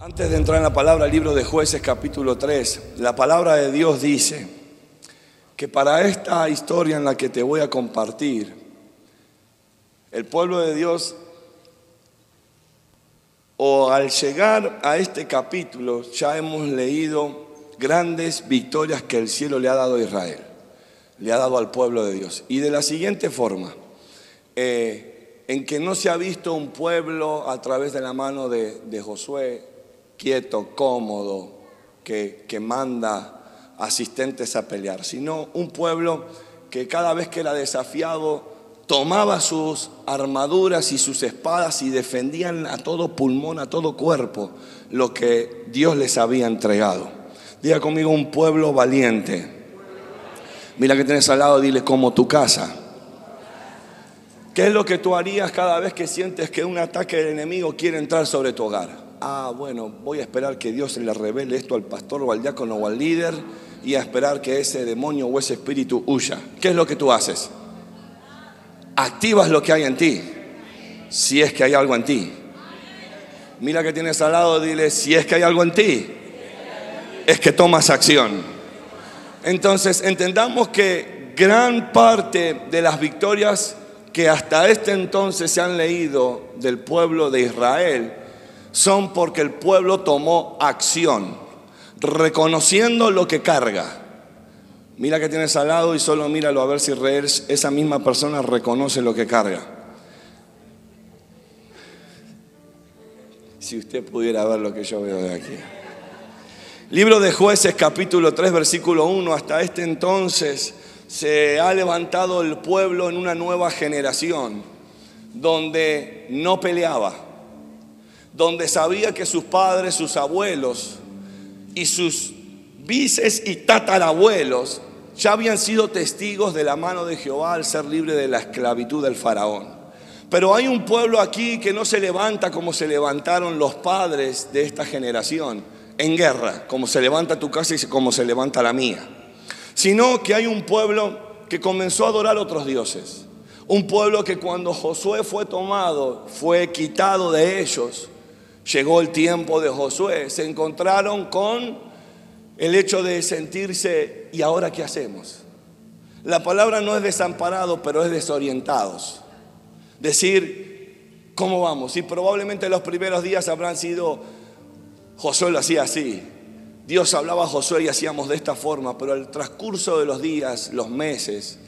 Antes de entrar en la palabra, el libro de jueces capítulo 3, la palabra de Dios dice que para esta historia en la que te voy a compartir, el pueblo de Dios, o al llegar a este capítulo, ya hemos leído grandes victorias que el cielo le ha dado a Israel, le ha dado al pueblo de Dios. Y de la siguiente forma, eh, en que no se ha visto un pueblo a través de la mano de, de Josué, quieto, cómodo, que, que manda asistentes a pelear, sino un pueblo que cada vez que era desafiado tomaba sus armaduras y sus espadas y defendían a todo pulmón, a todo cuerpo, lo que Dios les había entregado. Diga conmigo un pueblo valiente. Mira que tienes al lado, dile como tu casa. ¿Qué es lo que tú harías cada vez que sientes que un ataque del enemigo quiere entrar sobre tu hogar? Ah, bueno, voy a esperar que Dios le revele esto al pastor o al diácono o al líder y a esperar que ese demonio o ese espíritu huya. ¿Qué es lo que tú haces? Activas lo que hay en ti, si es que hay algo en ti. Mira que tienes al lado, dile, si es que hay algo en ti, es que tomas acción. Entonces, entendamos que gran parte de las victorias que hasta este entonces se han leído del pueblo de Israel, son porque el pueblo tomó acción, reconociendo lo que carga. Mira que tienes al lado y solo míralo a ver si esa misma persona reconoce lo que carga. Si usted pudiera ver lo que yo veo de aquí. Libro de jueces capítulo 3 versículo 1. Hasta este entonces se ha levantado el pueblo en una nueva generación donde no peleaba donde sabía que sus padres, sus abuelos y sus vices y tatarabuelos ya habían sido testigos de la mano de Jehová al ser libre de la esclavitud del faraón. Pero hay un pueblo aquí que no se levanta como se levantaron los padres de esta generación, en guerra, como se levanta tu casa y como se levanta la mía, sino que hay un pueblo que comenzó a adorar otros dioses. Un pueblo que cuando Josué fue tomado, fue quitado de ellos, Llegó el tiempo de Josué, se encontraron con el hecho de sentirse, ¿y ahora qué hacemos? La palabra no es desamparado, pero es desorientados. Decir, ¿cómo vamos? Y probablemente los primeros días habrán sido, Josué lo hacía así. Dios hablaba a Josué y hacíamos de esta forma, pero al transcurso de los días, los meses,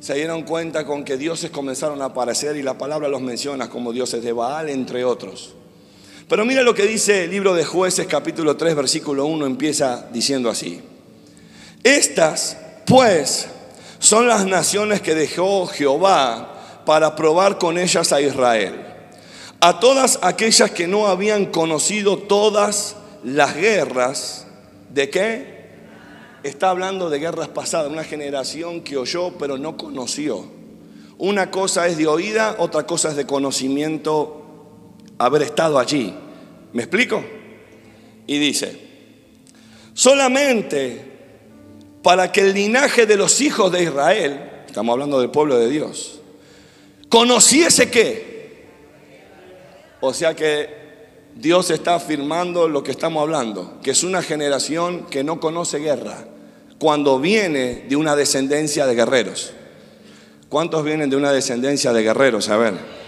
se dieron cuenta con que dioses comenzaron a aparecer y la palabra los menciona como dioses de Baal, entre otros. Pero mira lo que dice el libro de jueces capítulo 3 versículo 1 empieza diciendo así. Estas pues son las naciones que dejó Jehová para probar con ellas a Israel. A todas aquellas que no habían conocido todas las guerras, ¿de qué? Está hablando de guerras pasadas, una generación que oyó pero no conoció. Una cosa es de oída, otra cosa es de conocimiento haber estado allí. ¿Me explico? Y dice, solamente para que el linaje de los hijos de Israel, estamos hablando del pueblo de Dios, conociese qué. O sea que Dios está afirmando lo que estamos hablando, que es una generación que no conoce guerra, cuando viene de una descendencia de guerreros. ¿Cuántos vienen de una descendencia de guerreros? A ver.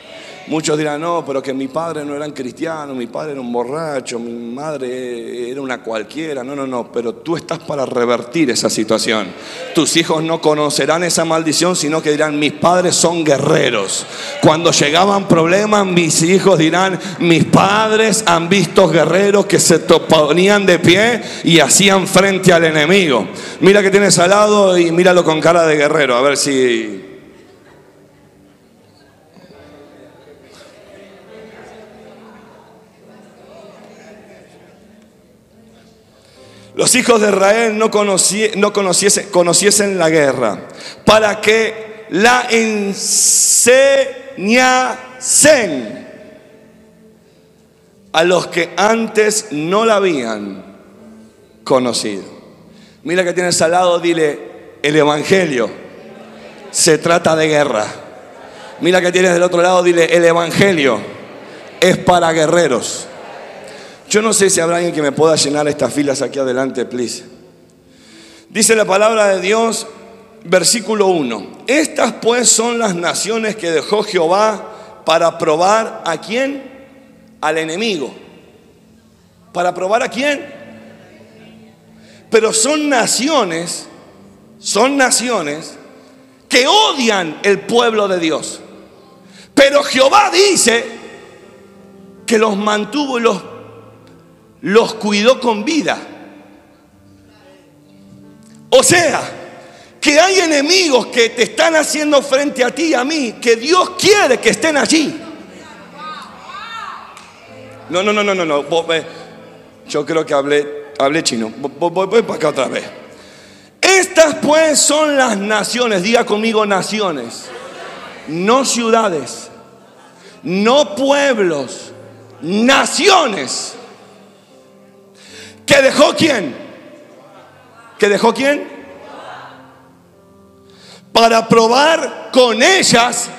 Muchos dirán, no, pero que mi padre no era cristiano, mi padre era un borracho, mi madre era una cualquiera. No, no, no, pero tú estás para revertir esa situación. Tus hijos no conocerán esa maldición, sino que dirán, mis padres son guerreros. Cuando llegaban problemas, mis hijos dirán, mis padres han visto guerreros que se ponían de pie y hacían frente al enemigo. Mira que tienes al lado y míralo con cara de guerrero, a ver si Los hijos de Israel no, no conociesen, conociesen la guerra para que la enseñasen a los que antes no la habían conocido. Mira que tienes al lado, dile, el Evangelio se trata de guerra. Mira que tienes del otro lado, dile, el Evangelio es para guerreros. Yo no sé si habrá alguien que me pueda llenar estas filas aquí adelante, please. Dice la palabra de Dios, versículo 1. Estas pues son las naciones que dejó Jehová para probar a quién? Al enemigo. ¿Para probar a quién? Pero son naciones, son naciones que odian el pueblo de Dios. Pero Jehová dice que los mantuvo y los, los cuidó con vida. O sea, que hay enemigos que te están haciendo frente a ti y a mí, que Dios quiere que estén allí. No, no, no, no, no, no. Yo creo que hablé, hablé chino. Voy, voy para acá otra vez. Estas pues son las naciones, diga conmigo naciones, no ciudades, no pueblos, naciones. ¿Que dejó quién? ¿Que dejó quién? Para probar con ellas.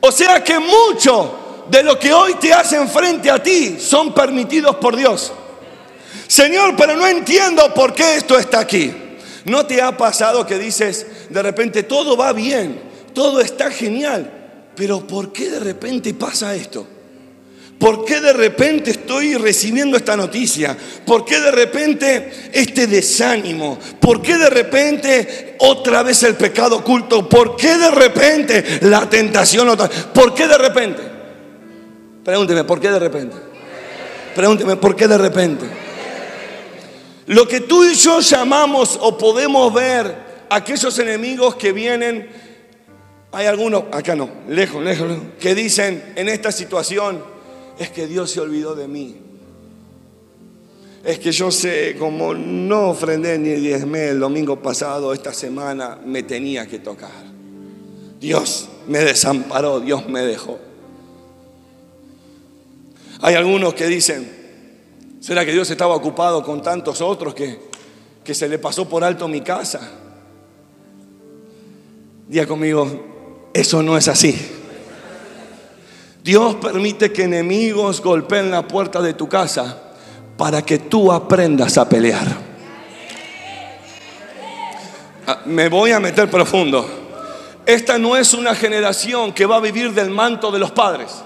O sea que mucho de lo que hoy te hacen frente a ti son permitidos por Dios. Señor, pero no entiendo por qué esto está aquí. ¿No te ha pasado que dices, de repente todo va bien, todo está genial, pero ¿por qué de repente pasa esto? ¿Por qué de repente estoy recibiendo esta noticia? ¿Por qué de repente este desánimo? ¿Por qué de repente otra vez el pecado oculto? ¿Por qué de repente la tentación otra ¿Por qué de repente? Pregúnteme, ¿por qué de repente? Pregúnteme, ¿por qué de repente? Lo que tú y yo llamamos o podemos ver aquellos enemigos que vienen, hay algunos, acá no, lejos, lejos, que dicen en esta situación, es que Dios se olvidó de mí. Es que yo sé, como no ofrendé ni diezmé el domingo pasado, esta semana me tenía que tocar. Dios me desamparó, Dios me dejó. Hay algunos que dicen, ¿Será que Dios estaba ocupado con tantos otros que, que se le pasó por alto mi casa? Día conmigo, eso no es así. Dios permite que enemigos golpeen la puerta de tu casa para que tú aprendas a pelear. Ah, me voy a meter profundo. Esta no es una generación que va a vivir del manto de los padres.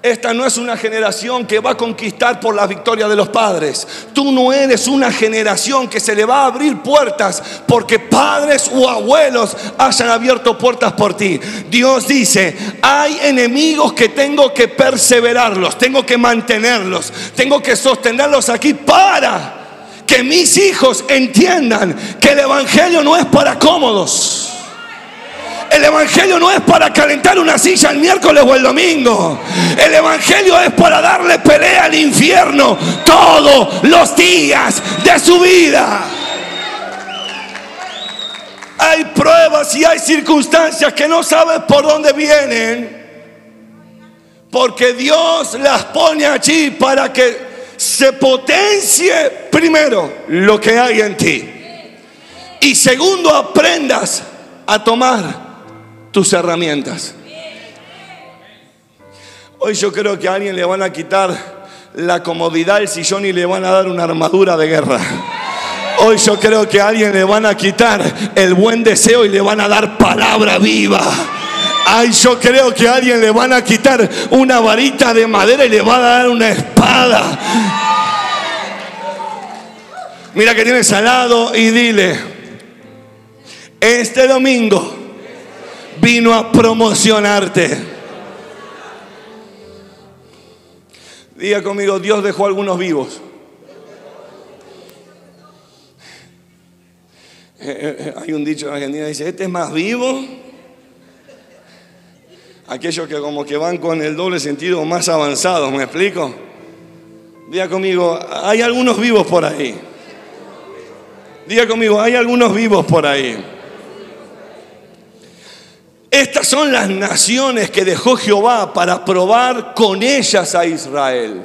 Esta no es una generación que va a conquistar por la victoria de los padres. Tú no eres una generación que se le va a abrir puertas porque padres o abuelos hayan abierto puertas por ti. Dios dice, hay enemigos que tengo que perseverarlos, tengo que mantenerlos, tengo que sostenerlos aquí para que mis hijos entiendan que el Evangelio no es para cómodos. El Evangelio no es para calentar una silla el miércoles o el domingo. El Evangelio es para darle pelea al infierno todos los días de su vida. Hay pruebas y hay circunstancias que no sabes por dónde vienen. Porque Dios las pone allí para que se potencie primero lo que hay en ti. Y segundo, aprendas a tomar tus herramientas. Hoy yo creo que a alguien le van a quitar la comodidad del sillón y le van a dar una armadura de guerra. Hoy yo creo que a alguien le van a quitar el buen deseo y le van a dar palabra viva. Ay, yo creo que a alguien le van a quitar una varita de madera y le van a dar una espada. Mira que tienes al lado y dile, este domingo vino a promocionarte. Diga conmigo, Dios dejó algunos vivos. Eh, eh, eh, hay un dicho en Argentina que dice, este es más vivo. Aquellos que como que van con el doble sentido más avanzado, ¿me explico? Diga conmigo, hay algunos vivos por ahí. Diga conmigo, hay algunos vivos por ahí. Estas son las naciones que dejó Jehová para probar con ellas a Israel.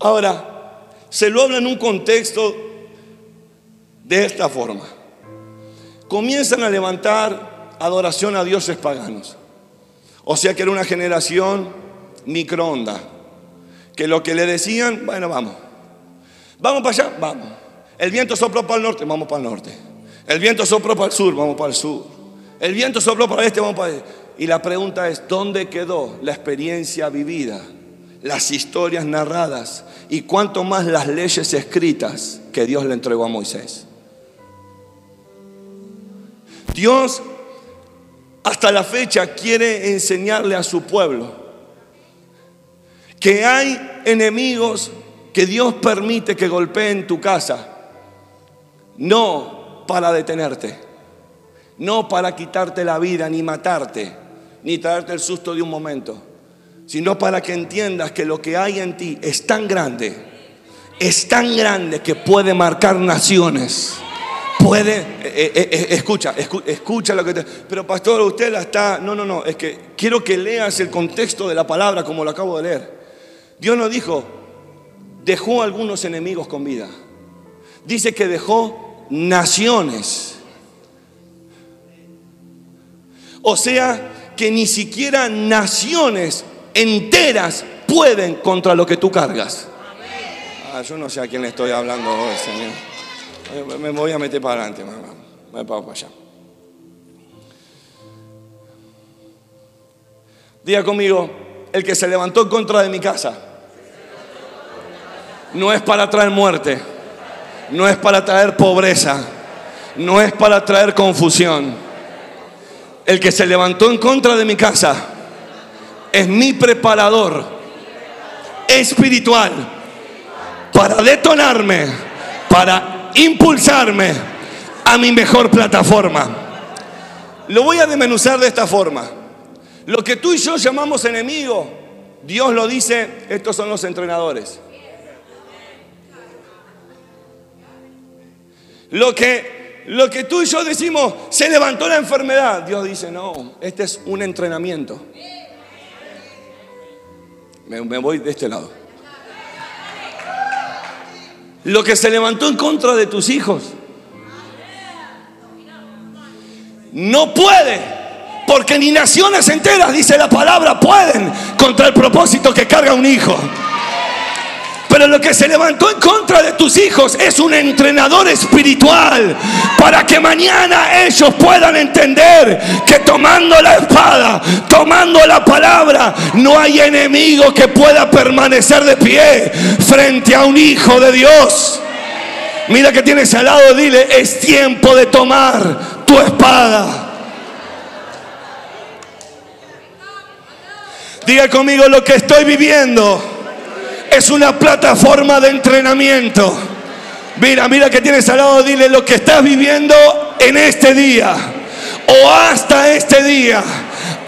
Ahora, se lo habla en un contexto de esta forma. Comienzan a levantar adoración a dioses paganos. O sea que era una generación microonda. Que lo que le decían, bueno, vamos. Vamos para allá, vamos. El viento sopló para el norte, vamos para el norte. El viento sopló para el sur, vamos para el sur. El viento sopló para el este, vamos para el este. Y la pregunta es, ¿dónde quedó la experiencia vivida? Las historias narradas y cuánto más las leyes escritas que Dios le entregó a Moisés. Dios hasta la fecha quiere enseñarle a su pueblo que hay enemigos que Dios permite que golpeen tu casa, no para detenerte, no para quitarte la vida ni matarte, ni traerte el susto de un momento, sino para que entiendas que lo que hay en ti es tan grande, es tan grande que puede marcar naciones puede, eh, eh, eh, escucha, escucha lo que te... Pero pastor, usted la está... No, no, no, es que quiero que leas el contexto de la palabra como lo acabo de leer. Dios no dijo, dejó algunos enemigos con vida. Dice que dejó naciones. O sea, que ni siquiera naciones enteras pueden contra lo que tú cargas. Ah, yo no sé a quién le estoy hablando hoy, Señor. Me voy a meter para adelante, mamá. Me para allá. Diga conmigo, el que se levantó en contra de mi casa no es para traer muerte, no es para traer pobreza, no es para traer confusión. El que se levantó en contra de mi casa es mi preparador espiritual para detonarme, para impulsarme a mi mejor plataforma. Lo voy a desmenuzar de esta forma. Lo que tú y yo llamamos enemigo, Dios lo dice, estos son los entrenadores. Lo que, lo que tú y yo decimos, se levantó la enfermedad, Dios dice, no, este es un entrenamiento. Me, me voy de este lado lo que se levantó en contra de tus hijos. No puede, porque ni naciones enteras, dice la palabra, pueden contra el propósito que carga un hijo. Pero lo que se levantó en contra de tus hijos es un entrenador espiritual para que mañana ellos puedan entender que tomando la espada, tomando la palabra, no hay enemigo que pueda permanecer de pie frente a un hijo de Dios. Mira que tienes al lado, dile, es tiempo de tomar tu espada. Diga conmigo lo que estoy viviendo es una plataforma de entrenamiento. Mira, mira que tienes al lado, dile lo que estás viviendo en este día o hasta este día,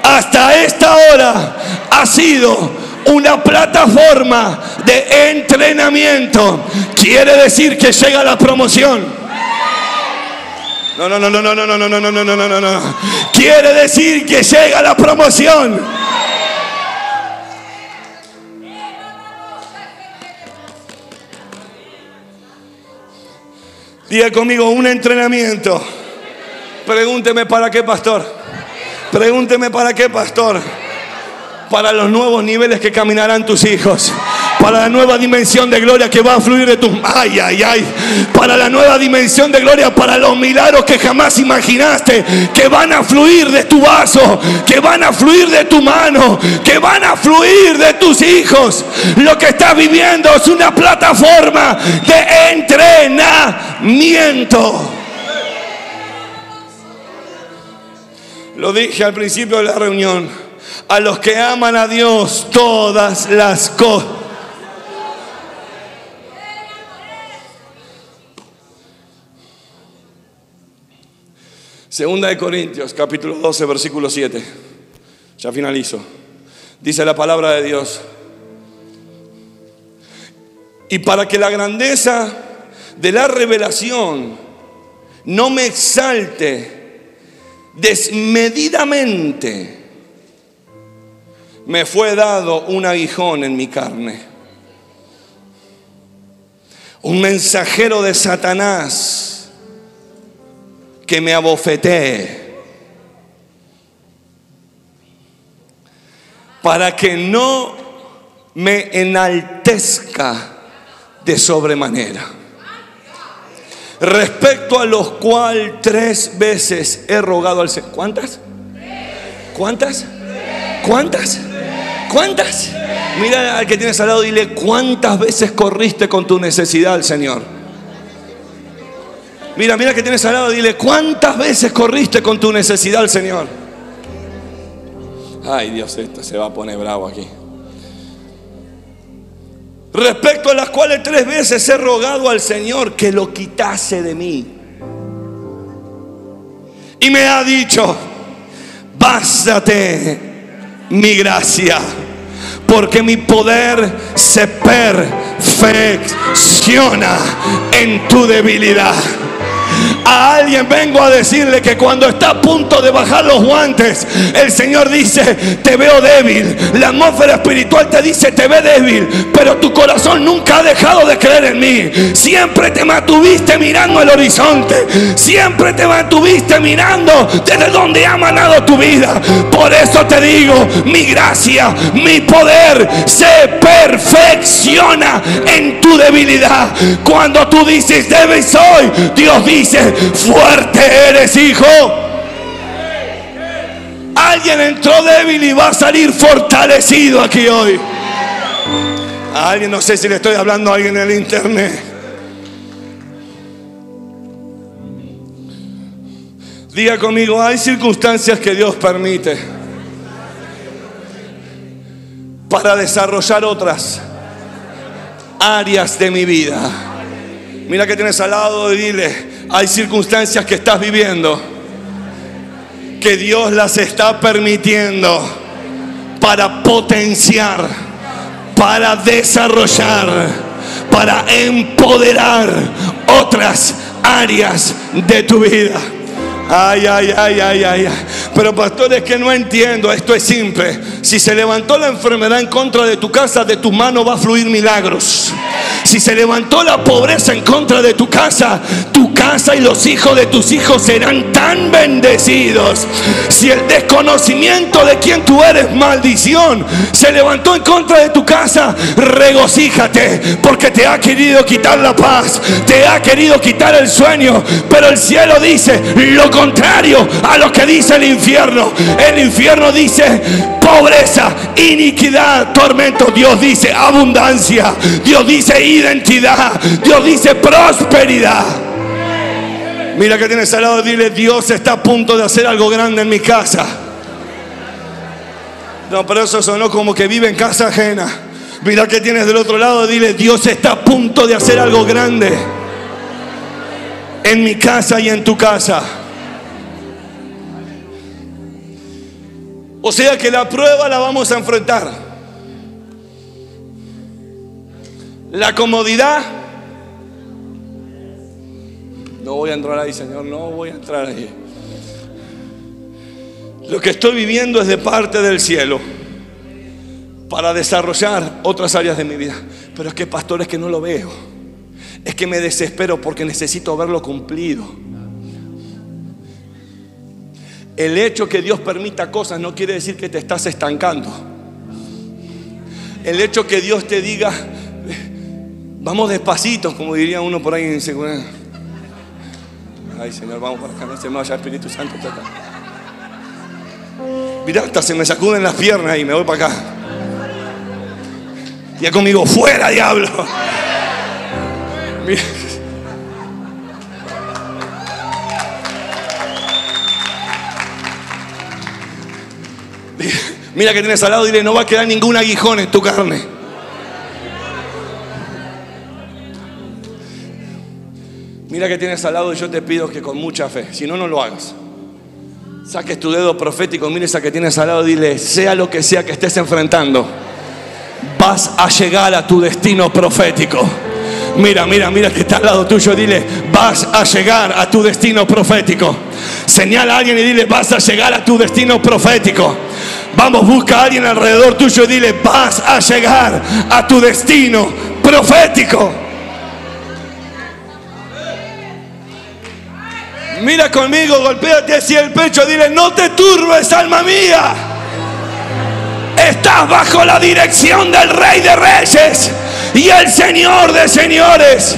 hasta esta hora, ha sido una plataforma de entrenamiento. Quiere decir que llega la promoción. No, no, no, no, no, no, no, no, no, no, no, no, no. Quiere decir que llega la promoción. Diga conmigo, un entrenamiento. Pregúnteme para qué, pastor. Pregúnteme para qué, pastor. Para los nuevos niveles que caminarán tus hijos para la nueva dimensión de gloria que va a fluir de tus ay ay ay. Para la nueva dimensión de gloria para los milagros que jamás imaginaste que van a fluir de tu vaso que van a fluir de tu mano que van a fluir de tus hijos. Lo que estás viviendo es una plataforma de entrenamiento. Lo dije al principio de la reunión. A los que aman a Dios todas las cosas Segunda de Corintios, capítulo 12, versículo 7. Ya finalizo. Dice la palabra de Dios. Y para que la grandeza de la revelación no me exalte desmedidamente, me fue dado un aguijón en mi carne. Un mensajero de Satanás que me abofetee. para que no me enaltezca de sobremanera. Respecto a los cuales tres veces he rogado al Señor. ¿Cuántas? ¿Cuántas? ¿Cuántas? ¿Cuántas? Mira al que tienes al lado, dile, ¿cuántas veces corriste con tu necesidad al Señor? Mira, mira que tienes al lado, dile, ¿cuántas veces corriste con tu necesidad al Señor? Ay Dios, esto se va a poner bravo aquí. Respecto a las cuales tres veces he rogado al Señor que lo quitase de mí. Y me ha dicho, bástate mi gracia, porque mi poder se perfecciona en tu debilidad. A alguien vengo a decirle que cuando está a punto de bajar los guantes, el Señor dice, te veo débil. La atmósfera espiritual te dice, te ve débil, pero tu corazón nunca ha dejado de creer en mí. Siempre te mantuviste mirando el horizonte. Siempre te mantuviste mirando desde donde ha manado tu vida. Por eso te digo, mi gracia, mi poder se perfecciona en tu debilidad. Cuando tú dices, débil soy, Dios dice, fuerte eres, hijo. Alguien entró débil y va a salir fortalecido aquí hoy. A alguien, no sé si le estoy hablando a alguien en el internet. Diga conmigo, hay circunstancias que Dios permite para desarrollar otras áreas de mi vida. Mira que tienes al lado y dile, hay circunstancias que estás viviendo que Dios las está permitiendo para potenciar, para desarrollar, para empoderar otras áreas de tu vida. Ay, ay, ay, ay, ay. Pero pastores que no entiendo, esto es simple. Si se levantó la enfermedad en contra de tu casa, de tu mano va a fluir milagros. Si se levantó la pobreza en contra de tu casa, tu casa y los hijos de tus hijos serán tan bendecidos. Si el desconocimiento de quien tú eres, maldición, se levantó en contra de tu casa, regocíjate porque te ha querido quitar la paz, te ha querido quitar el sueño, pero el cielo dice lo contrario a lo que dice el infierno. El infierno dice pobreza, iniquidad, tormento. Dios dice abundancia. Dios dice identidad. Dios dice prosperidad. Mira que tienes al lado, dile, Dios está a punto de hacer algo grande en mi casa. No, pero eso sonó como que vive en casa ajena. Mira que tienes del otro lado, dile, Dios está a punto de hacer algo grande en mi casa y en tu casa. O sea que la prueba la vamos a enfrentar. La comodidad. No voy a entrar ahí, Señor, no voy a entrar ahí. Lo que estoy viviendo es de parte del cielo para desarrollar otras áreas de mi vida. Pero es que, pastor, es que no lo veo. Es que me desespero porque necesito verlo cumplido. El hecho que Dios permita cosas no quiere decir que te estás estancando. El hecho que Dios te diga, vamos despacito, como diría uno por ahí en seguridad. Ay, Señor, vamos para acá, no se me vaya Espíritu Santo. Mira, hasta se me sacuden las piernas y me voy para acá. Ya conmigo, fuera, diablo. Mira. Mira que tienes al lado dile, no va a quedar ningún aguijón en tu carne. Mira que tienes al lado y yo te pido que con mucha fe, si no, no lo hagas. Saques tu dedo profético, mires a que tienes al lado y dile, sea lo que sea que estés enfrentando, vas a llegar a tu destino profético. Mira, mira, mira que está al lado tuyo. Dile, vas a llegar a tu destino profético. Señala a alguien y dile, vas a llegar a tu destino profético. Vamos, busca a alguien alrededor tuyo y dile, vas a llegar a tu destino profético. Mira conmigo, golpéate así el pecho, dile, no te turbes, alma mía. Está Estás bajo la dirección del Rey de Reyes y el Señor de Señores.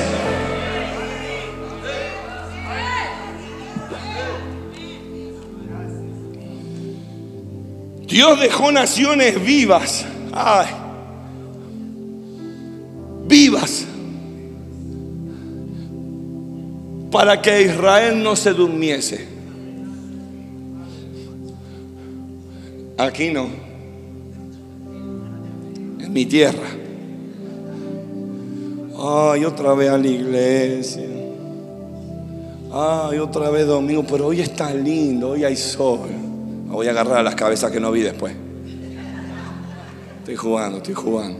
Dios dejó naciones vivas. Ay, vivas. Para que Israel no se durmiese. Aquí no. En mi tierra. Ay, otra vez a la iglesia. Ay, otra vez domingo. Pero hoy está lindo, hoy hay sol. Voy a agarrar a las cabezas que no vi después. Estoy jugando, estoy jugando.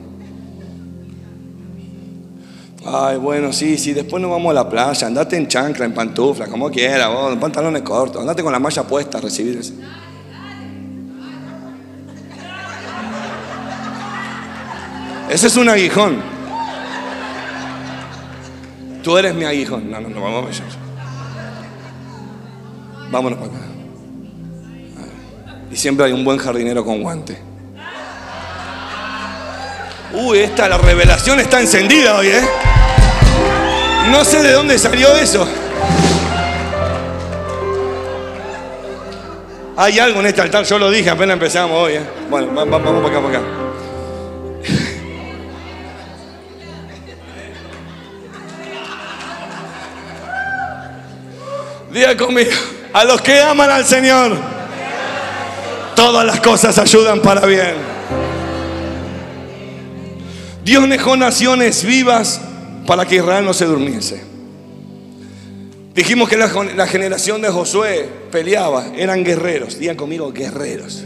Ay, bueno, sí, sí, después nos vamos a la playa, andate en chancla, en pantufla, como quiera, vos, en pantalones cortos, andate con la malla puesta a recibir ese. Ese es un aguijón. Tú eres mi aguijón. No, no, no, vamos a ver. Vámonos para acá. Y siempre hay un buen jardinero con guante. Uy, esta, la revelación está encendida hoy, ¿eh? No sé de dónde salió eso. Hay algo en este altar, yo lo dije apenas empezamos hoy, ¿eh? Bueno, vamos para acá, para acá. Diga conmigo, a los que aman al Señor todas las cosas ayudan para bien. Dios dejó naciones vivas para que Israel no se durmiese. Dijimos que la, generación de Josué peleaba, eran guerreros. Digan conmigo, guerreros.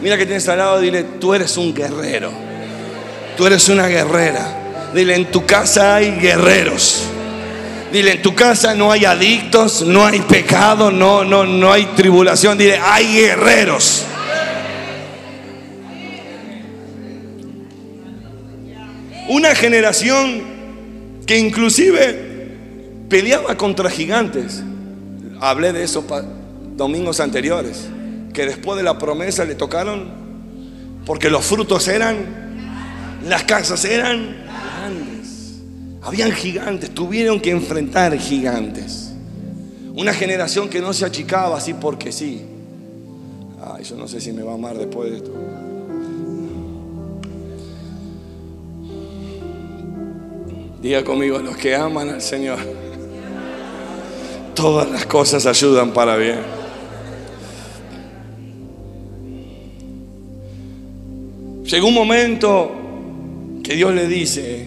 Mira que tienes al lado, dile, tú eres un guerrero. Tú eres una guerrera. Dile, en tu casa hay guerreros. Dile, en tu casa no hay adictos, no hay pecado, no, no, no hay tribulación. Dile, hay guerreros. Una generación que inclusive peleaba contra gigantes. Hablé de eso domingos anteriores, que después de la promesa le tocaron porque los frutos eran, las casas eran. Habían gigantes, tuvieron que enfrentar gigantes. Una generación que no se achicaba así porque sí. Ay, yo no sé si me va a amar después de esto. Diga conmigo, los que aman al Señor, todas las cosas ayudan para bien. Llegó un momento que Dios le dice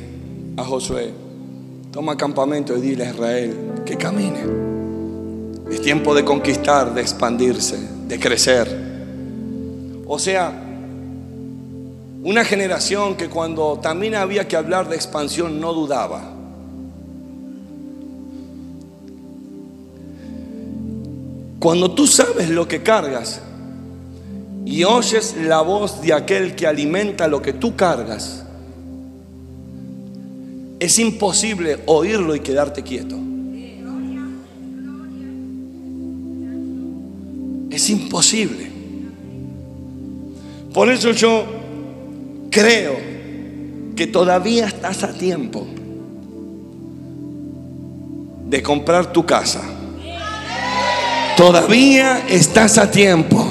a Josué, toma campamento y dile a Israel que camine. Es tiempo de conquistar, de expandirse, de crecer. O sea, una generación que cuando también había que hablar de expansión no dudaba. Cuando tú sabes lo que cargas y oyes la voz de aquel que alimenta lo que tú cargas, es imposible oírlo y quedarte quieto. Es imposible. Por eso yo creo que todavía estás a tiempo de comprar tu casa. Todavía estás a tiempo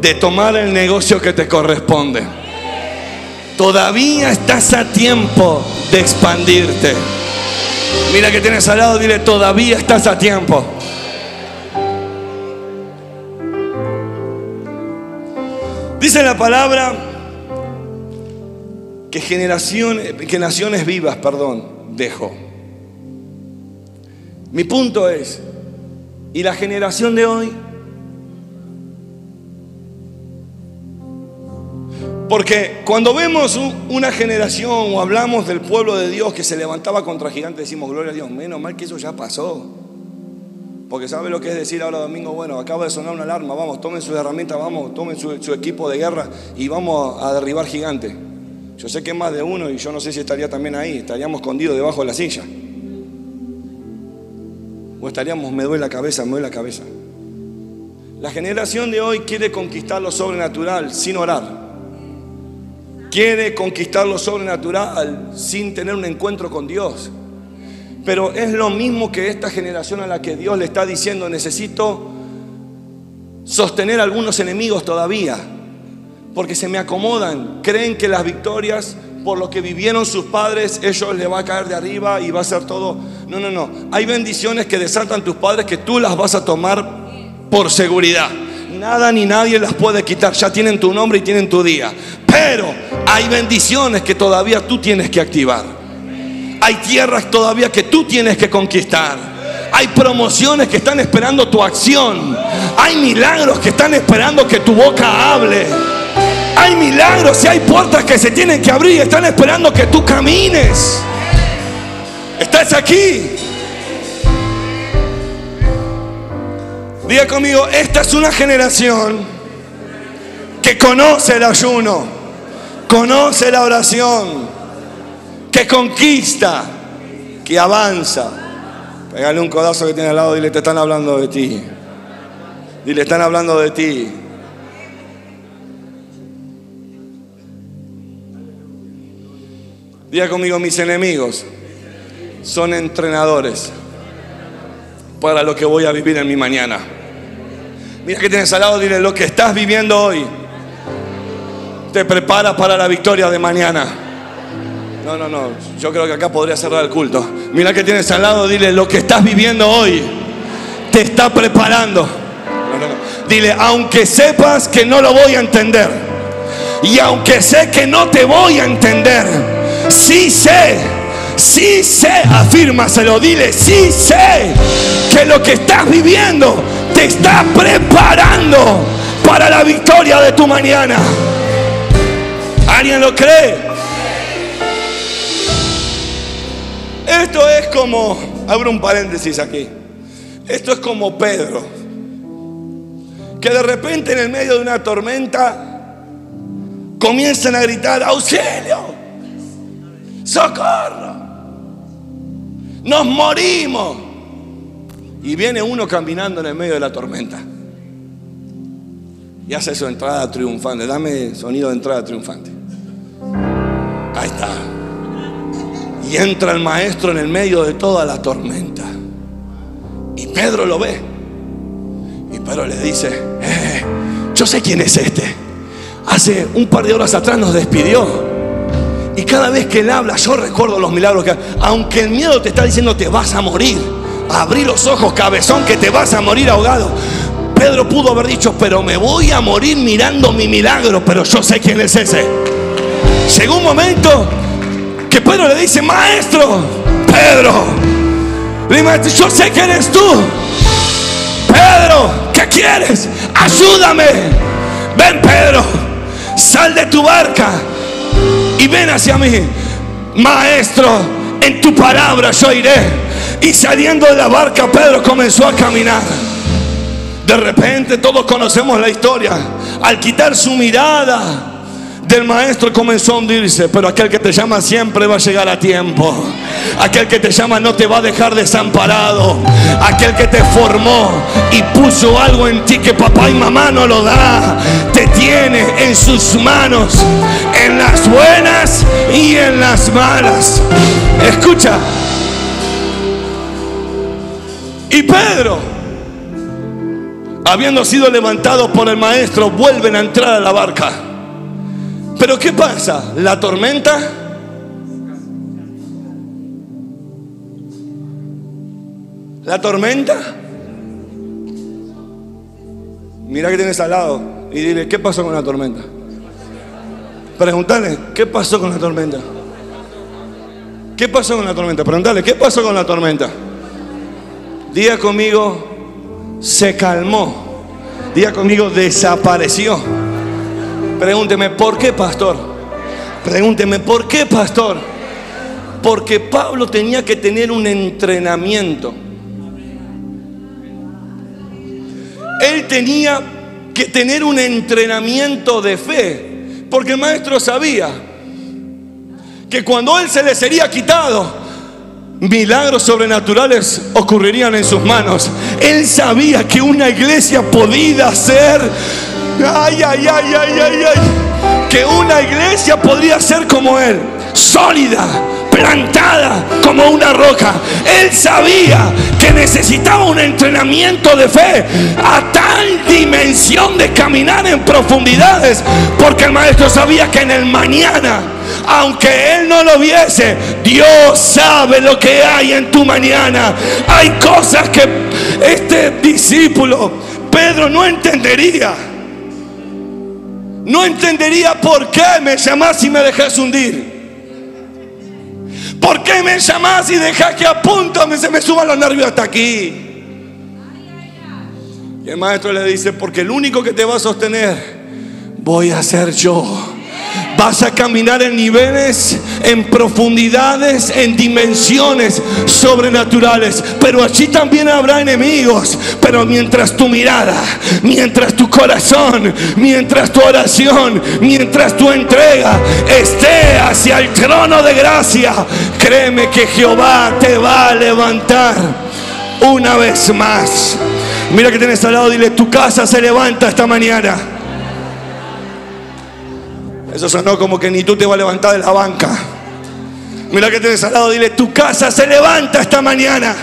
de tomar el negocio que te corresponde. Todavía estás a tiempo de expandirte. Mira que tienes al lado, dile, todavía estás a tiempo. Dice la palabra que generaciones, que naciones vivas, perdón, dejó. Mi punto es, ¿y la generación de hoy? Porque cuando vemos una generación o hablamos del pueblo de Dios que se levantaba contra gigantes, decimos, gloria a Dios, menos mal que eso ya pasó. Porque sabe lo que es decir ahora domingo, bueno, acaba de sonar una alarma, vamos, tomen sus herramientas, vamos, tomen su, equipo de guerra y vamos a derribar gigantes. Yo sé que más de uno y yo no sé si estaría también ahí, estaríamos escondidos debajo de la silla. O estaríamos, me duele la cabeza, me duele la cabeza. La generación de hoy quiere conquistar lo sobrenatural sin orar. Quiere conquistar lo sobrenatural sin tener un encuentro con Dios. Pero es lo mismo que esta generación a la que Dios le está diciendo, necesito sostener algunos enemigos todavía, porque se me acomodan, creen que las victorias por lo que vivieron sus padres, ellos les va a caer de arriba y va a ser todo. No, no, no. Hay bendiciones que desatan tus padres que tú las vas a tomar por seguridad. Nada ni nadie las puede quitar. Ya tienen tu nombre y tienen tu día. Pero hay bendiciones que todavía tú tienes que activar. Hay tierras todavía que tú tienes que conquistar. Hay promociones que están esperando tu acción. Hay milagros que están esperando que tu boca hable. Hay milagros y hay puertas que se tienen que abrir están esperando que tú camines. ¿Estás aquí? Diga conmigo, esta es una generación que conoce el ayuno, conoce la oración, que conquista, que avanza. Pégale un codazo que tiene al lado, dile, te están hablando de ti. Dile, están hablando de ti. Diga conmigo, mis enemigos son entrenadores para lo que voy a vivir en mi mañana. Mira que tienes al lado, dile, lo que estás viviendo hoy te prepara para la victoria de mañana. No, no, no, yo creo que acá podría cerrar el culto. Mira que tienes al lado, dile, lo que estás viviendo hoy te está preparando. Dile, aunque sepas que no lo voy a entender, y aunque sé que no te voy a entender, sí sé, sí sé, afírmaselo, dile, sí sé que lo que estás viviendo te está preparando para la victoria de tu mañana. ¿Alguien lo cree? Esto es como, abro un paréntesis aquí, esto es como Pedro, que de repente en el medio de una tormenta comienzan a gritar, auxilio, socorro, nos morimos. Y viene uno caminando en el medio de la tormenta. Y hace su entrada triunfante. Dame sonido de entrada triunfante. Ahí está. Y entra el maestro en el medio de toda la tormenta. Y Pedro lo ve. Y Pedro le dice, eh, yo sé quién es este. Hace un par de horas atrás nos despidió. Y cada vez que él habla, yo recuerdo los milagros que... Aunque el miedo te está diciendo te vas a morir. Abrí los ojos, cabezón, que te vas a morir ahogado. Pedro pudo haber dicho, pero me voy a morir mirando mi milagro, pero yo sé quién es ese. Llegó un momento que Pedro le dice, maestro, Pedro, yo sé que eres tú. Pedro, ¿qué quieres? Ayúdame. Ven, Pedro, sal de tu barca y ven hacia mí. Maestro, en tu palabra yo iré. Y saliendo de la barca, Pedro comenzó a caminar. De repente todos conocemos la historia. Al quitar su mirada del maestro comenzó a hundirse, pero aquel que te llama siempre va a llegar a tiempo. Aquel que te llama no te va a dejar desamparado. Aquel que te formó y puso algo en ti que papá y mamá no lo da, te tiene en sus manos, en las buenas y en las malas. Escucha. Y Pedro, habiendo sido levantado por el maestro, vuelven a entrar a la barca. Pero ¿qué pasa? La tormenta La tormenta. Mira que tienes al lado y dile, ¿qué pasó con la tormenta? Pregúntale, ¿qué pasó con la tormenta? ¿Qué pasó con la tormenta? Pregúntale, ¿qué pasó con la tormenta? Diga conmigo, se calmó. Diga conmigo, desapareció. Pregúnteme, ¿por qué, pastor? Pregúnteme, ¿por qué, pastor? Porque Pablo tenía que tener un entrenamiento. Él tenía que tener un entrenamiento de fe. Porque el maestro sabía que cuando él se le sería quitado, milagros sobrenaturales ocurrirían en sus manos. Él sabía que una iglesia podía ser, ay, ay, ay, ay, ay, ay, que una iglesia podría ser como él, sólida, plantada como una roca. Él sabía que necesitaba un entrenamiento de fe a tal dimensión de caminar en profundidades, porque el maestro sabía que en el mañana, aunque él no lo viese, Dios sabe lo que hay en tu mañana. Hay cosas que este discípulo, Pedro, no entendería. No entendería por qué me llamás y me dejas hundir. ¿Por qué me llamás y dejas que a se me suban los nervios hasta aquí? Y el maestro le dice, porque el único que te va a sostener, voy a ser yo. Vas a caminar en niveles, en profundidades, en dimensiones sobrenaturales. Pero allí también habrá enemigos. Pero mientras tu mirada, mientras tu corazón, mientras tu oración, mientras tu entrega esté hacia el trono de gracia, créeme que Jehová te va a levantar una vez más. Mira que tienes al lado, dile, tu casa se levanta esta mañana. Eso sonó como que ni tú te vas a levantar de la banca. Mira que tienes al lado, dile, tu casa se levanta esta mañana.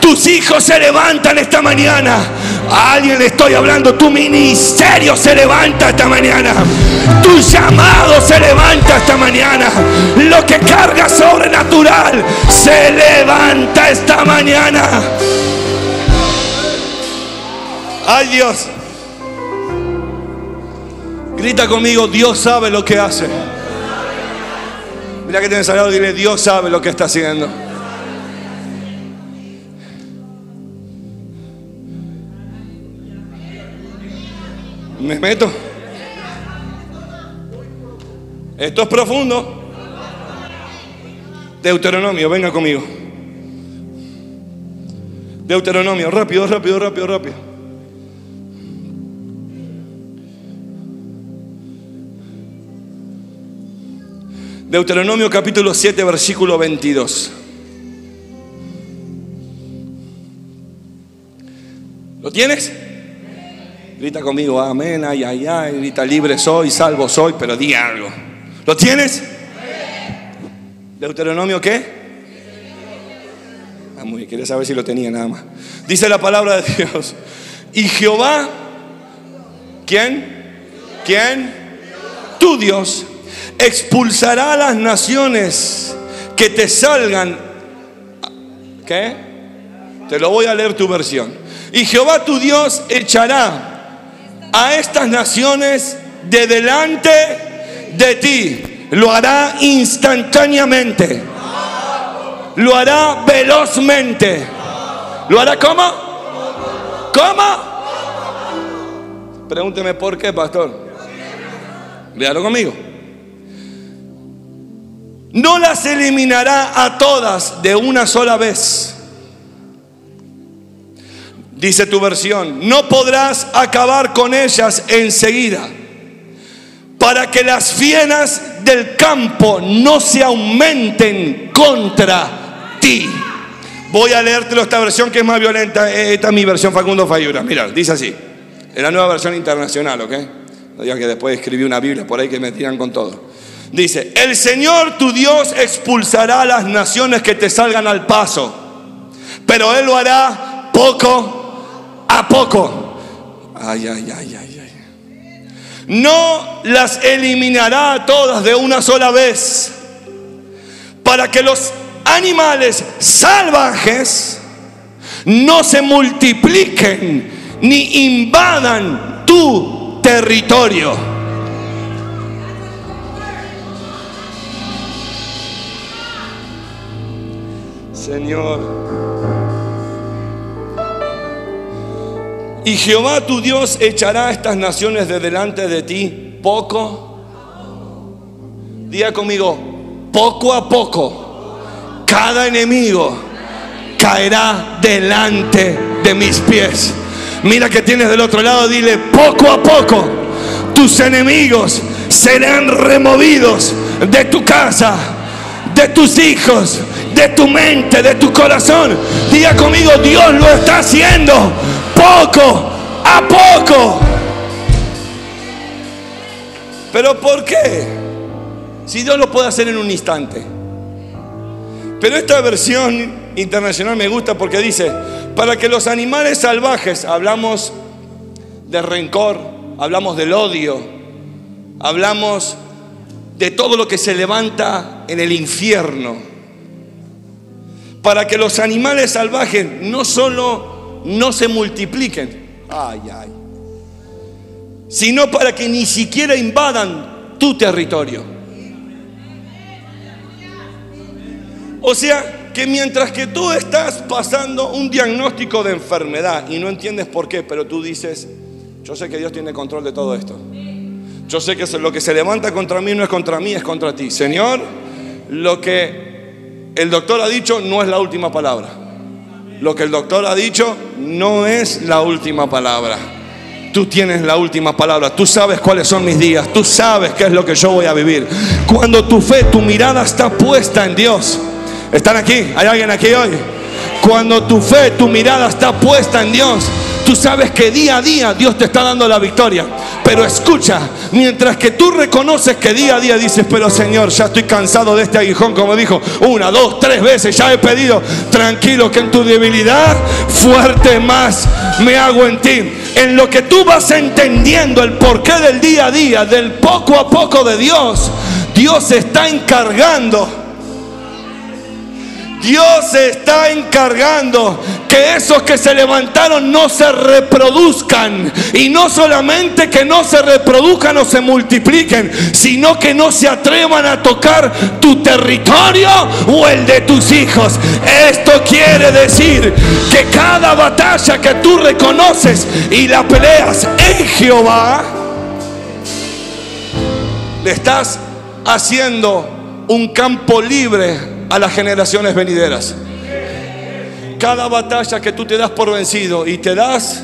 Tus hijos se levantan esta mañana. A alguien le estoy hablando. Tu ministerio se levanta esta mañana. Tu llamado se levanta esta mañana. Lo que carga sobrenatural se levanta esta mañana. Ay Dios. Grita conmigo, Dios sabe lo que hace. Mira que tienes al lado, dile, Dios sabe lo que está haciendo. ¿Me meto? Esto es profundo. Deuteronomio, venga conmigo. Deuteronomio, rápido, rápido, rápido, rápido. Deuteronomio capítulo 7, versículo 22. ¿Lo tienes? Grita conmigo, amén, ay, ay, ay, grita libre soy, salvo soy, pero di algo. ¿Lo tienes? Deuteronomio qué? Ah, muy, quería saber si lo tenía nada más. Dice la palabra de Dios. Y Jehová, ¿quién? ¿Quién? Tu Dios expulsará a las naciones que te salgan. ¿Qué? Te lo voy a leer tu versión. Y Jehová tu Dios echará a estas naciones de delante de ti. Lo hará instantáneamente. Lo hará velozmente. ¿Lo hará cómo? ¿Cómo? Pregúnteme por qué, pastor. Véalo conmigo no las eliminará a todas de una sola vez. Dice tu versión, no podrás acabar con ellas enseguida, para que las fienas del campo no se aumenten contra ti. Voy a leértelo esta versión que es más violenta. Esta es mi versión Facundo Fayura. Mira, dice así. Es la nueva versión internacional, ¿ok? No digas que después escribí una Biblia por ahí que me tiran con todo. Dice, el Señor tu Dios expulsará a las naciones que te salgan al paso, pero Él lo hará poco a poco. Ay, ay, ay, ay, ay. No las eliminará todas de una sola vez, para que los animales salvajes no se multipliquen ni invadan tu territorio. Señor. Y Jehová tu Dios echará estas naciones de delante de ti poco. Diga conmigo, poco a poco, cada enemigo caerá delante de mis pies. Mira que tienes del otro lado, dile, poco a poco tus enemigos serán removidos de tu casa, de tus hijos, de tu mente, de tu corazón. Diga conmigo, Dios lo está haciendo poco a poco. ¿Pero por qué? Si Dios lo puede hacer en un instante. Pero esta versión internacional me gusta porque dice, para que los animales salvajes, hablamos de rencor, hablamos del odio, hablamos de todo lo que se levanta en el infierno, para que los animales salvajes no solo no se multipliquen, ay, ay, sino para que ni siquiera invadan tu territorio. O sea, que mientras que tú estás pasando un diagnóstico de enfermedad y no entiendes por qué, pero tú dices, yo sé que Dios tiene control de todo esto. Yo sé que lo que se levanta contra mí no es contra mí, es contra ti. Señor, lo que el doctor ha dicho no es la última palabra. Lo que el doctor ha dicho no es la última palabra. Tú tienes la última palabra. Tú sabes cuáles son mis días. Tú sabes qué es lo que yo voy a vivir. Cuando tu fe, tu mirada está puesta en Dios. ¿Están aquí? ¿Hay alguien aquí hoy? Cuando tu fe, tu mirada está puesta en Dios, tú sabes que día a día Dios te está dando la victoria. Pero escucha, mientras que tú reconoces que día a día dices, pero Señor, ya estoy cansado de este aguijón, como dijo, una, dos, tres veces, ya he pedido, tranquilo que en tu debilidad, fuerte más me hago en ti. En lo que tú vas entendiendo el porqué del día a día, del poco a poco de Dios, Dios está encargando Dios se está encargando que esos que se levantaron no se reproduzcan. Y no solamente que no se reproduzcan o se multipliquen, sino que no se atrevan a tocar tu territorio o el de tus hijos. Esto quiere decir que cada batalla que tú reconoces y la peleas en Jehová, le estás haciendo un campo libre a las generaciones venideras. Cada batalla que tú te das por vencido y te das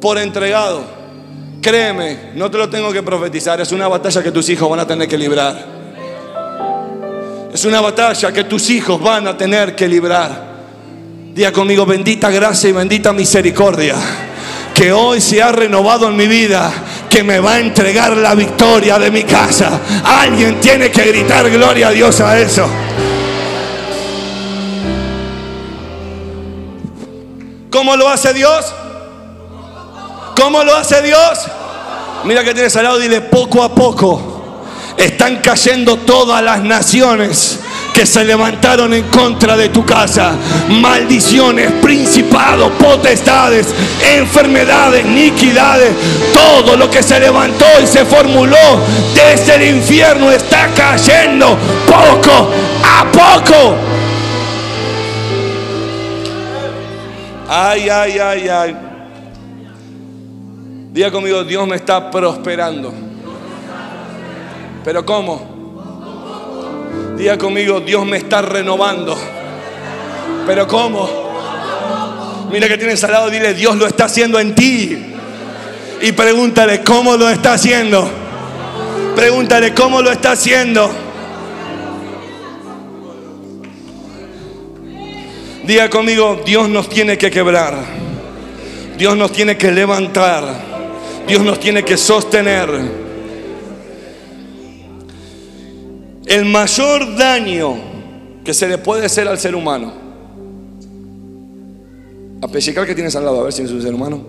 por entregado, créeme, no te lo tengo que profetizar, es una batalla que tus hijos van a tener que librar. Es una batalla que tus hijos van a tener que librar. Diga conmigo, bendita gracia y bendita misericordia que hoy se ha renovado en mi vida, que me va a entregar la victoria de mi casa. Alguien tiene que gritar gloria a Dios a eso. ¿Cómo lo hace Dios? ¿Cómo lo hace Dios? Mira que tienes al lado, dile poco a poco. Están cayendo todas las naciones que se levantaron en contra de tu casa. Maldiciones, principados, potestades, enfermedades, iniquidades. Todo lo que se levantó y se formuló desde el infierno está cayendo poco a poco. Ay, ay, ay, ay. Diga conmigo, Dios me está prosperando. ¿Pero cómo? Diga conmigo, Dios me está renovando. ¿Pero cómo? Mira que tienes al dile, Dios lo está haciendo en ti. Y pregúntale, ¿cómo lo está haciendo? Pregúntale, ¿cómo lo está haciendo? Diga conmigo, Dios nos tiene que quebrar. Dios nos tiene que levantar. Dios nos tiene que sostener. El mayor daño que se le puede hacer al ser humano. A que tienes al lado, a ver si es un ser humano.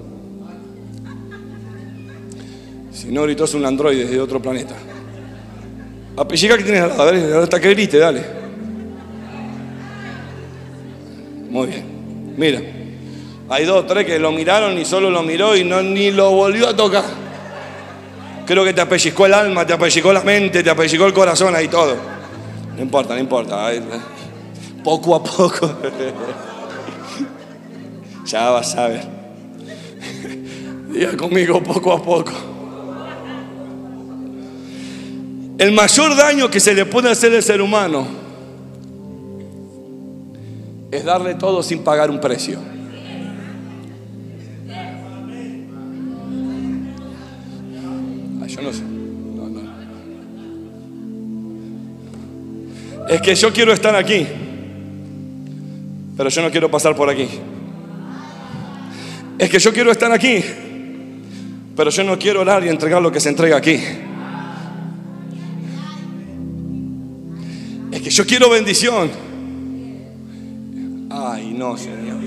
Si no, ahorita es un androide de otro planeta. A que tienes al lado, a ver, hasta que grite, dale. Muy bien. Mira, hay dos tres que lo miraron y solo lo miró y no, ni lo volvió a tocar. Creo que te apellizcó el alma, te apellizcó la mente, te apellizcó el corazón ahí todo. No importa, no importa. Poco a poco. ya vas a ver. Diga conmigo poco a poco. El mayor daño que se le puede hacer al ser humano es darle todo sin pagar un precio. sé. Es que yo quiero estar aquí. Pero yo no quiero pasar por aquí. Es que yo quiero estar aquí. Pero yo no quiero orar y entregar lo que se entrega aquí. Es que yo quiero bendición. Ay, no, Señor.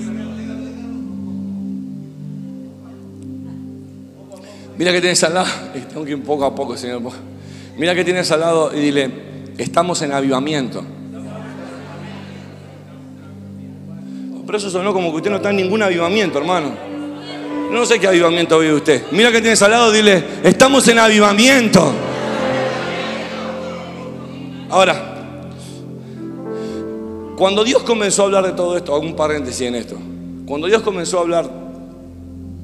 Mira que tienes al lado. Tengo que ir poco a poco, Señor. Mira que tienes al lado y dile, estamos en avivamiento. Pero eso sonó como que usted no está en ningún avivamiento, hermano. No sé qué avivamiento vive usted. Mira que tienes al lado, dile, estamos en avivamiento. Ahora, cuando Dios comenzó a hablar de todo esto, hago un paréntesis en esto. Cuando Dios comenzó a hablar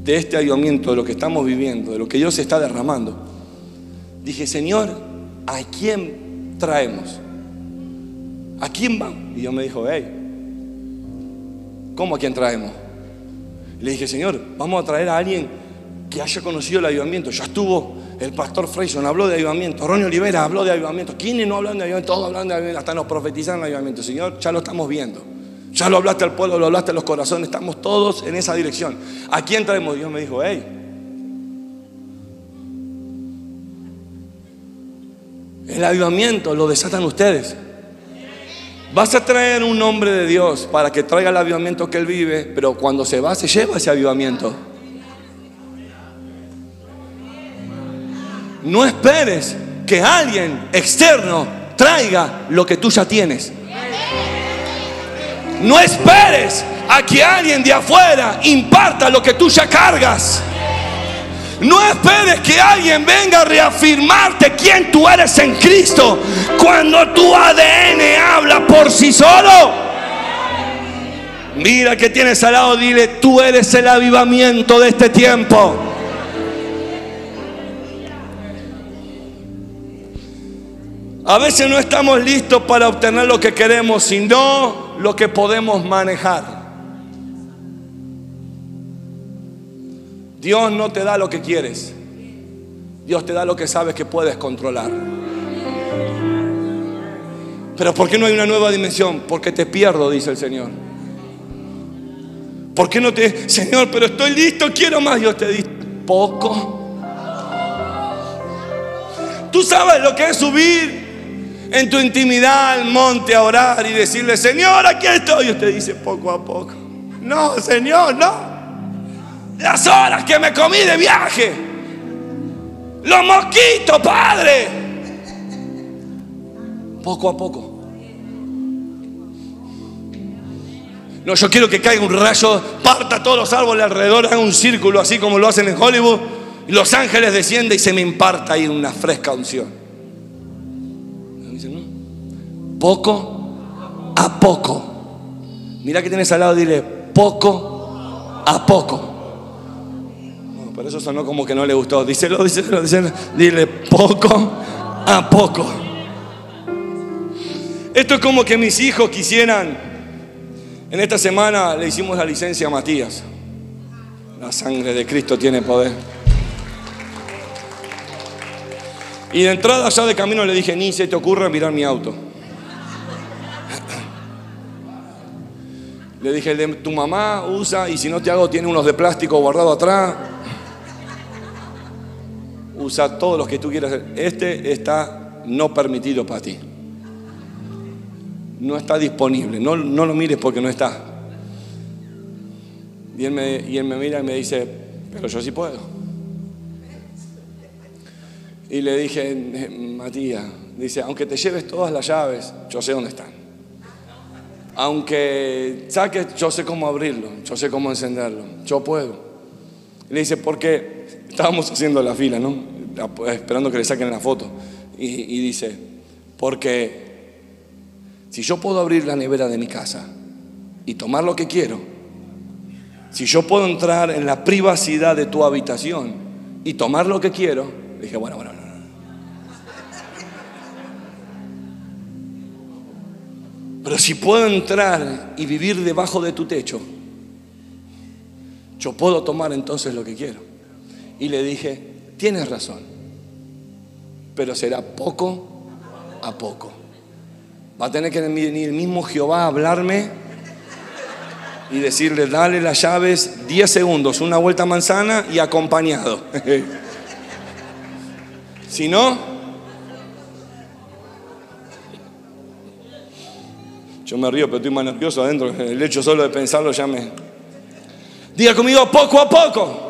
de este avivamiento, de lo que estamos viviendo, de lo que Dios está derramando, dije, Señor, ¿a quién traemos? ¿A quién va? Y Dios me dijo, hey, ¿cómo a quién traemos? le dije, Señor, vamos a traer a alguien que haya conocido el avivamiento. Ya estuvo el pastor Freyson, habló de avivamiento. Ronnie Olivera habló de avivamiento. ¿Quiénes no hablan de avivamiento? Todos hablan de avivamiento. Hasta nos profetizaron de avivamiento. Señor, ya lo estamos viendo. Ya lo hablaste al pueblo, lo hablaste a los corazones. Estamos todos en esa dirección. ¿A quién traemos? Dios me dijo, hey. El avivamiento lo desatan ustedes. Vas a traer un hombre de Dios para que traiga el avivamiento que él vive, pero cuando se va, se lleva ese avivamiento. No esperes que alguien externo traiga lo que tú ya tienes. No esperes a que alguien de afuera imparta lo que tú ya cargas. No esperes que alguien venga a reafirmarte quién tú eres en Cristo cuando tu ADN habla por sí solo. Mira que tienes al lado, dile, tú eres el avivamiento de este tiempo. A veces no estamos listos para obtener lo que queremos, sino lo que podemos manejar. Dios no te da lo que quieres. Dios te da lo que sabes que puedes controlar. Pero ¿por qué no hay una nueva dimensión? Porque te pierdo, dice el Señor. ¿Por qué no te, Señor, pero estoy listo, quiero más? Dios te dice, poco. Tú sabes lo que es subir en tu intimidad al monte a orar y decirle, Señor, aquí estoy. Dios te dice, poco a poco. No, Señor, no las horas que me comí de viaje, los mosquitos, Padre. Poco a poco. No, yo quiero que caiga un rayo, parta todos los árboles alrededor, haga un círculo así como lo hacen en Hollywood, y los ángeles descienden y se me imparta ahí una fresca unción. Poco a poco. Mira que tienes al lado, dile, poco a poco. Por eso sonó como que no le gustó. Díselo, díselo, díselo. Dile poco a poco. Esto es como que mis hijos quisieran. En esta semana le hicimos la licencia a Matías. La sangre de Cristo tiene poder. Y de entrada ya de camino le dije, ni se te ocurra mirar mi auto. Le dije, el de tu mamá usa y si no te hago tiene unos de plástico guardado atrás usa todos los que tú quieras. Este está no permitido para ti. No está disponible. No, no lo mires porque no está. Y él, me, y él me mira y me dice, pero yo sí puedo. Y le dije, Matías, dice, aunque te lleves todas las llaves, yo sé dónde están. Aunque saques, yo sé cómo abrirlo, yo sé cómo encenderlo, yo puedo. Y le dice, porque estábamos haciendo la fila, ¿no? esperando que le saquen la foto. Y, dice, porque si yo puedo abrir la nevera de mi casa y tomar lo que quiero, si yo puedo entrar en la privacidad de tu habitación y tomar lo que quiero, dije, bueno, bueno, Pero si puedo entrar y vivir debajo de tu techo, yo puedo tomar entonces lo que quiero. Y le dije, tienes razón, pero será poco a poco. Va a tener que venir el mismo Jehová a hablarme y decirle, dale las llaves 10 segundos, una vuelta manzana y acompañado. si no, yo me río, pero estoy más nervioso adentro. El hecho solo de pensarlo ya me... Diga conmigo, poco a poco.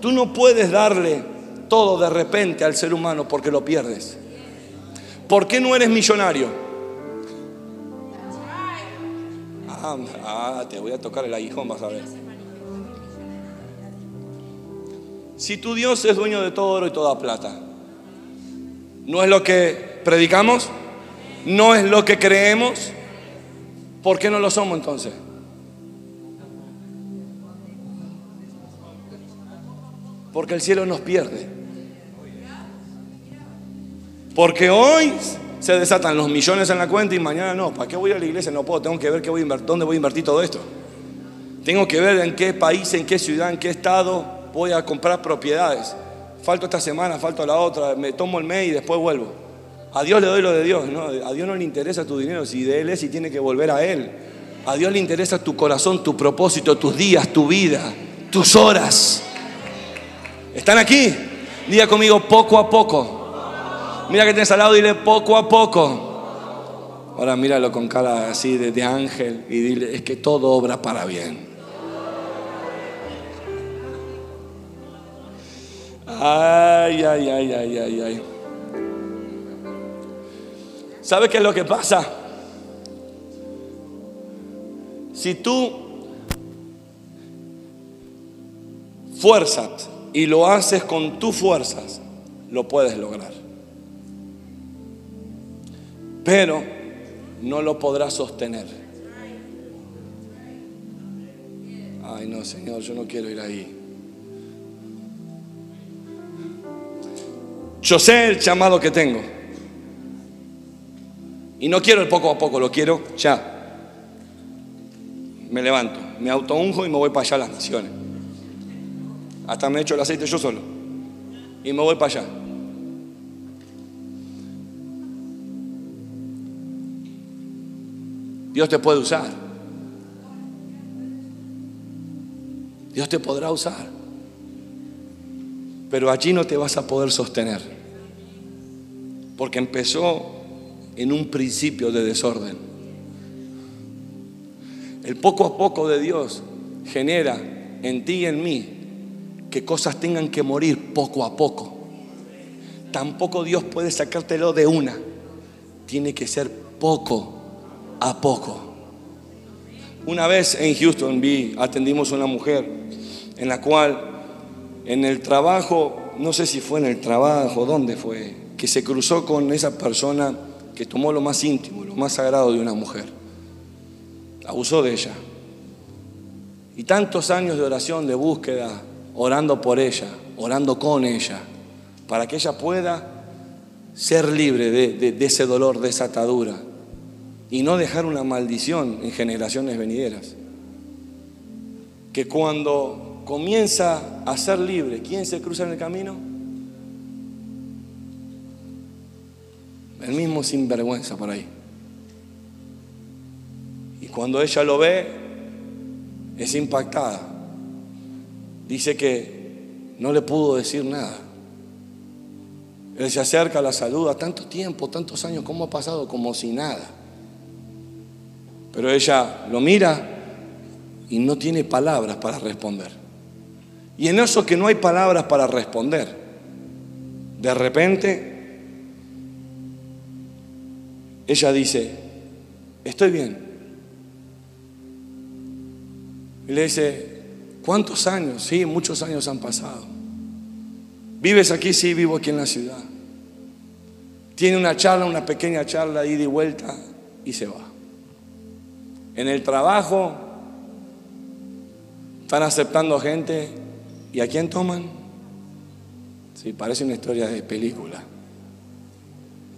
Tú no puedes darle todo de repente al ser humano porque lo pierdes. ¿Por qué no eres millonario? Ah, ah, te voy a tocar el aguijón, vas a ver. Si tu Dios es dueño de todo oro y toda plata, ¿no es lo que predicamos? ¿No es lo que creemos? ¿Por qué no lo somos entonces? Porque el cielo nos pierde. Porque hoy se desatan los millones en la cuenta y mañana no. ¿Para qué voy a la iglesia? No puedo. Tengo que ver dónde voy a invertir todo esto. Tengo que ver en qué país, en qué ciudad, en qué estado voy a comprar propiedades. Falto esta semana, falto la otra. Me tomo el mes y después vuelvo. A Dios le doy lo de Dios. ¿no? A Dios no le interesa tu dinero. Si de Él es y tiene que volver a Él. A Dios le interesa tu corazón, tu propósito, tus días, tu vida, tus horas. ¿Están aquí? Diga conmigo poco a poco. Mira que tienes al lado, dile poco a poco. Ahora míralo con cara así de, ángel y dile, es que todo obra para bien. Ay, ay, ay, ay, ay, ay. ¿Sabe qué es lo que pasa? Si tú fuerzas y lo haces con tus fuerzas, lo puedes lograr pero no lo podrá sostener. Ay, no, Señor, yo no quiero ir ahí. Yo sé el llamado que tengo. Y no quiero el poco a poco, lo quiero ya. Me levanto, me autounjo y me voy para allá a las naciones. Hasta me echo el aceite yo solo. Y me voy para allá. Dios te puede usar. Dios te podrá usar. Pero allí no te vas a poder sostener. Porque empezó en un principio de desorden. El poco a poco de Dios genera en ti y en mí que cosas tengan que morir poco a poco. Tampoco Dios puede sacártelo de una. Tiene que ser poco a poco. Una vez en Houston vi, atendimos a una mujer en la cual en el trabajo, no sé si fue en el trabajo, dónde fue, que se cruzó con esa persona que tomó lo más íntimo, lo más sagrado de una mujer. Abusó de ella. Y tantos años de oración, de búsqueda, orando por ella, orando con ella, para que ella pueda ser libre de, ese dolor, de esa atadura, y no dejar una maldición en generaciones venideras. Que cuando comienza a ser libre, ¿quién se cruza en el camino? El mismo sinvergüenza por ahí. Y cuando ella lo ve, es impactada. Dice que no le pudo decir nada. Él se acerca la salud a tanto tiempo, tantos años, ¿cómo ha pasado? Como si nada. Pero ella lo mira y no tiene palabras para responder. Y en eso que no hay palabras para responder, de repente ella dice, estoy bien. Y le dice, ¿cuántos años? Sí, muchos años han pasado. ¿Vives aquí? Sí, vivo aquí en la ciudad. Tiene una charla, una pequeña charla, ida y vuelta, y se va en el trabajo, están aceptando gente. ¿Y a quién toman? Sí, parece una historia de película.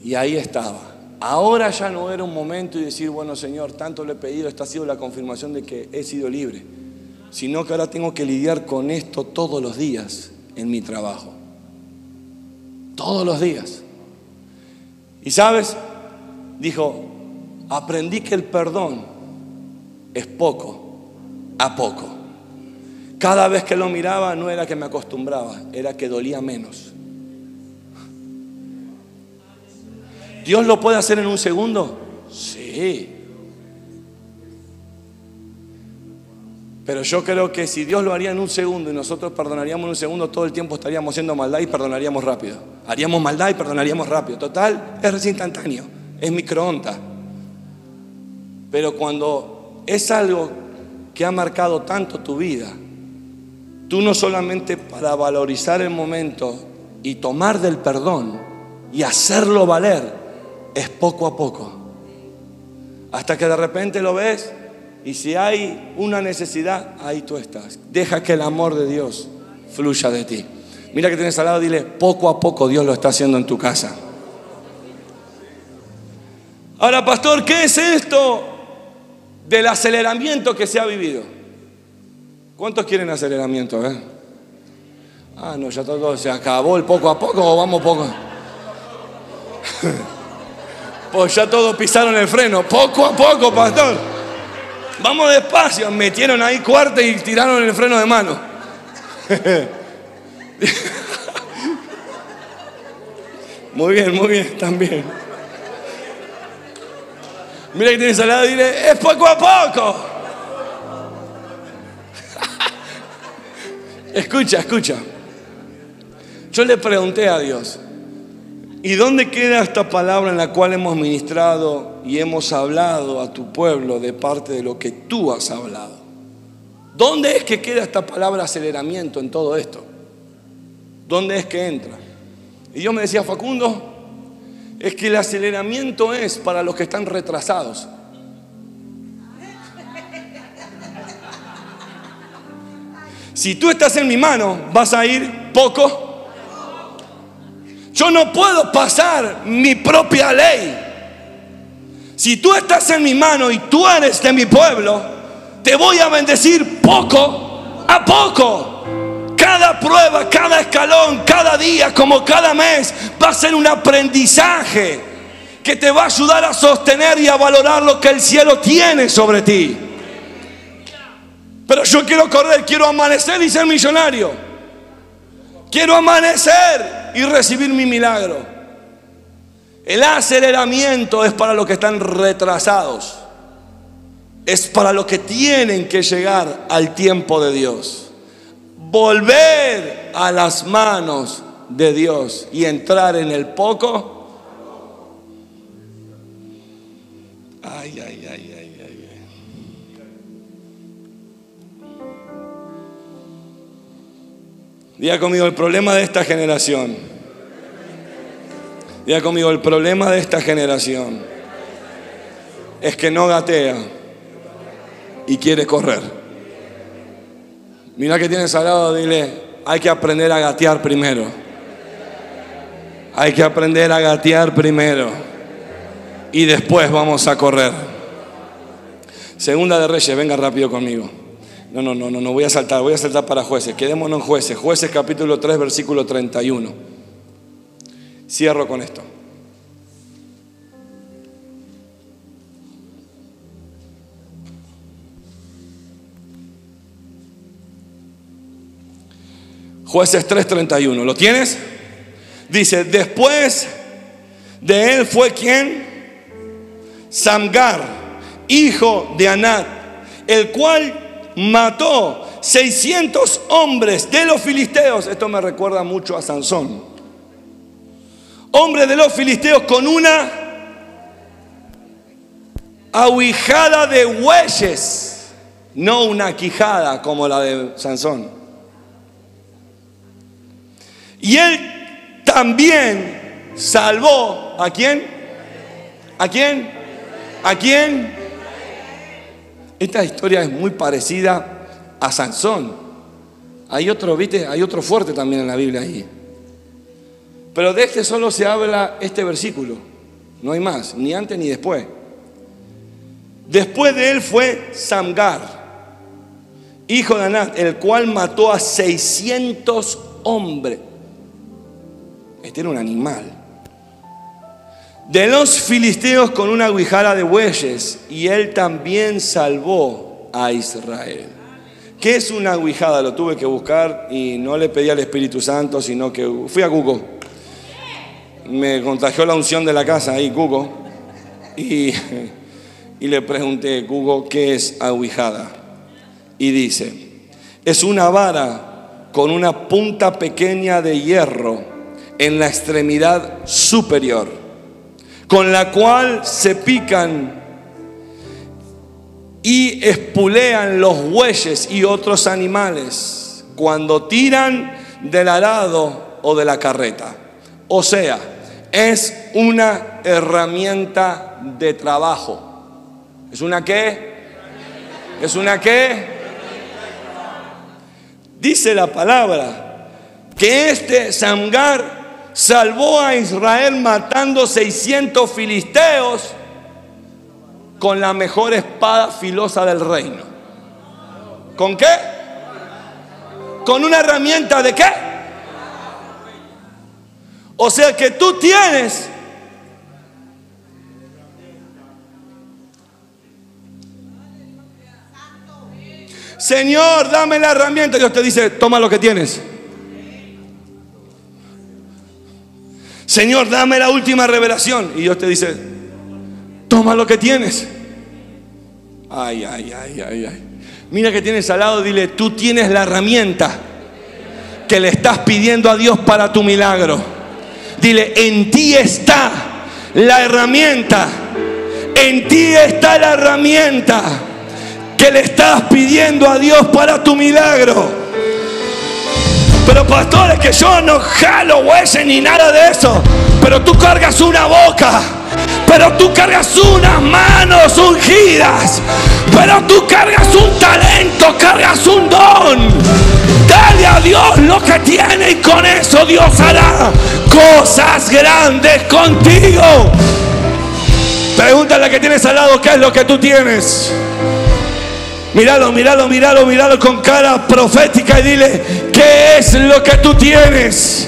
Y ahí estaba. Ahora ya no era un momento y decir, bueno Señor, tanto le he pedido, esta ha sido la confirmación de que he sido libre. Sino que ahora tengo que lidiar con esto todos los días en mi trabajo. Todos los días. Y sabes, dijo, aprendí que el perdón es poco a poco. Cada vez que lo miraba no era que me acostumbraba, era que dolía menos. ¿Dios lo puede hacer en un segundo? Sí. Pero yo creo que si Dios lo haría en un segundo y nosotros perdonaríamos en un segundo, todo el tiempo estaríamos haciendo maldad y perdonaríamos rápido. Haríamos maldad y perdonaríamos rápido. Total, es instantáneo, es microondas. Pero cuando es algo que ha marcado tanto tu vida, tú no solamente para valorizar el momento y tomar del perdón y hacerlo valer, es poco a poco. Hasta que de repente lo ves y si hay una necesidad, ahí tú estás. Deja que el amor de Dios fluya de ti. Mira que tienes al lado, dile, poco a poco Dios lo está haciendo en tu casa. Ahora, pastor, ¿qué es esto del aceleramiento que se ha vivido? ¿Cuántos quieren aceleramiento? Eh? Ah, no, ya todo se acabó el poco a poco o vamos poco. pues ya todos pisaron el freno, poco a poco, pastor. Vamos despacio. Metieron ahí cuarta y tiraron el freno de mano. muy bien, muy bien, también. Mira que tienes al lado y dile, es poco a poco. escucha, escucha. Yo le pregunté a Dios, ¿Y dónde queda esta palabra en la cual hemos ministrado y hemos hablado a tu pueblo de parte de lo que tú has hablado? ¿Dónde es que queda esta palabra aceleramiento en todo esto? ¿Dónde es que entra? Y yo me decía, Facundo, es que el aceleramiento es para los que están retrasados. Si tú estás en mi mano, vas a ir poco yo no puedo pasar mi propia ley. Si tú estás en mi mano y tú eres de mi pueblo, te voy a bendecir poco a poco. Cada prueba, cada escalón, cada día, como cada mes, va a ser un aprendizaje que te va a ayudar a sostener y a valorar lo que el cielo tiene sobre ti. Pero yo quiero correr, quiero amanecer y ser millonario. Quiero amanecer y recibir mi milagro. El aceleramiento es para los que están retrasados. Es para los que tienen que llegar al tiempo de Dios. Volver a las manos de Dios y entrar en el poco. Ay, ay, ay, Diga conmigo, el problema de esta generación. Diga conmigo, el problema de esta generación es que no gatea y quiere correr. Mira que tienes al lado, dile, hay que aprender a gatear primero. Hay que aprender a gatear primero. Y después vamos a correr. Segunda de Reyes, venga rápido conmigo. No, no, no, no, no voy a saltar, voy a saltar para jueces. Quedémonos en jueces. Jueces capítulo 3, versículo 31. Cierro con esto. Jueces 3:31. ¿Lo tienes? Dice, después de él fue quien? Samgar, hijo de Anat, el cual mató 600 hombres de los filisteos. Esto me recuerda mucho a Sansón. Hombres de los filisteos con una aguijada de bueyes, no una quijada como la de Sansón. Y él también salvó a quién? ¿A quién? ¿A quién? Esta historia es muy parecida a Sansón. Hay otro, ¿viste? Hay otro fuerte también en la Biblia ahí. Pero de este solo se habla este versículo. No hay más, ni antes ni después. Después de él fue Samgar, hijo de Anat, el cual mató a 600 hombres. Este era un animal de los filisteos con una guijara de bueyes, y él también salvó a Israel. ¿Qué es una guijada? Lo tuve que buscar y no le pedí al Espíritu Santo, sino que fui a Cuco. Me contagió la unción de la casa ahí, Cuco. Y, le pregunté, Cuco, ¿qué es aguijada? Y dice, es una vara con una punta pequeña de hierro en la extremidad superior, con la cual se pican y espulean los bueyes y otros animales cuando tiran del arado o de la carreta. O sea, es una herramienta de trabajo. ¿Es una qué? ¿Es una qué? Dice la palabra que este Samgar salvó a Israel matando 600 filisteos con la mejor espada filosa del reino. ¿Con qué? Con una herramienta de qué? O sea que tú tienes Señor, dame la herramienta. Dios te dice, toma lo que tienes. Señor, dame la última revelación. Y Dios te dice, toma lo que tienes. Ay, ay, ay, ay, ay. Mira que tienes al lado, dile, tú tienes la herramienta que le estás pidiendo a Dios para tu milagro. Dile, en ti está la herramienta. En ti está la herramienta que le estás pidiendo a Dios para tu milagro. Pero pastores, que yo no jalo hueses ni nada de eso. Pero tú cargas una boca pero tú cargas unas manos ungidas, pero tú cargas un talento, cargas un don. Dale a Dios lo que tiene y con eso Dios hará cosas grandes contigo. Pregúntale a que tienes al lado qué es lo que tú tienes. Míralo, míralo, míralo, míralo con cara profética y dile, ¿qué es lo que tú tienes?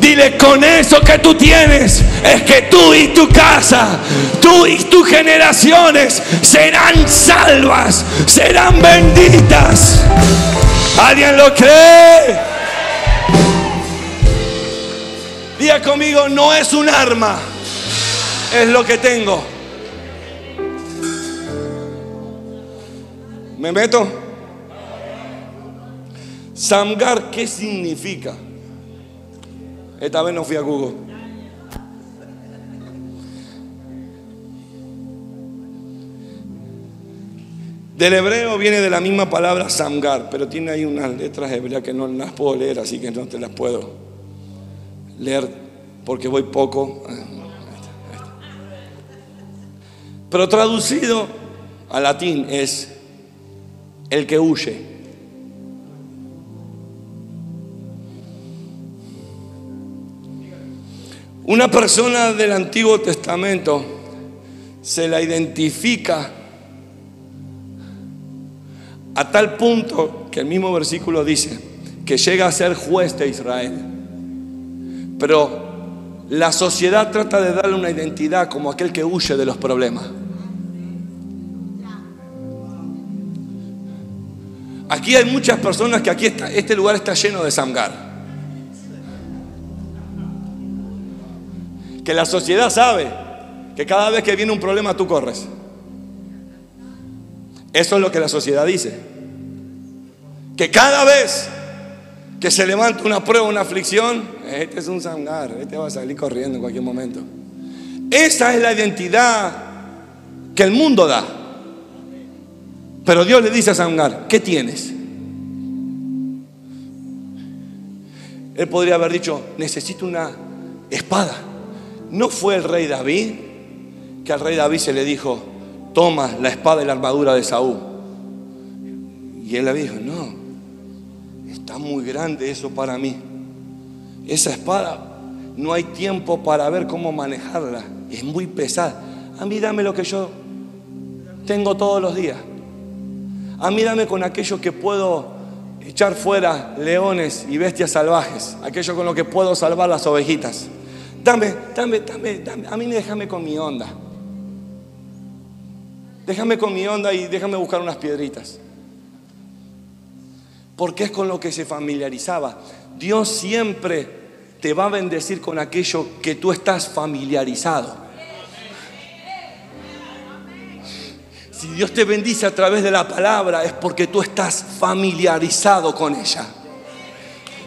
Dile, con eso que tú tienes, es que tú y tu casa, tú y tus generaciones serán salvas, serán benditas. ¿Alguien lo cree? Diga conmigo, no es un arma, es lo que tengo. ¿Me meto? Samgar, ¿qué significa? Esta vez no fui a Google. Del hebreo viene de la misma palabra samgar, pero tiene ahí unas letras hebreas que no las puedo leer, así que no te las puedo leer porque voy poco. Pero traducido al latín es el que huye. Una persona del Antiguo Testamento se la identifica a tal punto que el mismo versículo dice que llega a ser juez de Israel. Pero la sociedad trata de darle una identidad como aquel que huye de los problemas. Aquí hay muchas personas que aquí está, este lugar está lleno de Samgar. que la sociedad sabe que cada vez que viene un problema tú corres. Eso es lo que la sociedad dice. Que cada vez que se levanta una prueba, una aflicción, este es un sangar, este va a salir corriendo en cualquier momento. Esa es la identidad que el mundo da. Pero Dios le dice a Sangar, ¿qué tienes? Él podría haber dicho, necesito una espada. ¿No fue el rey David que al rey David se le dijo, toma la espada y la armadura de Saúl? Y él le dijo, no, está muy grande eso para mí. Esa espada no hay tiempo para ver cómo manejarla. Es muy pesada. A mí dame lo que yo tengo todos los días. A mí dame con aquello que puedo echar fuera leones y bestias salvajes. Aquello con lo que puedo salvar las ovejitas. Dame, dame, dame, dame. A mí déjame con mi onda. Déjame con mi onda y déjame buscar unas piedritas. porque es con lo que se familiarizaba. Dios siempre te va a bendecir con aquello que tú estás familiarizado. Si Dios te bendice a través de la palabra es porque tú estás familiarizado con ella.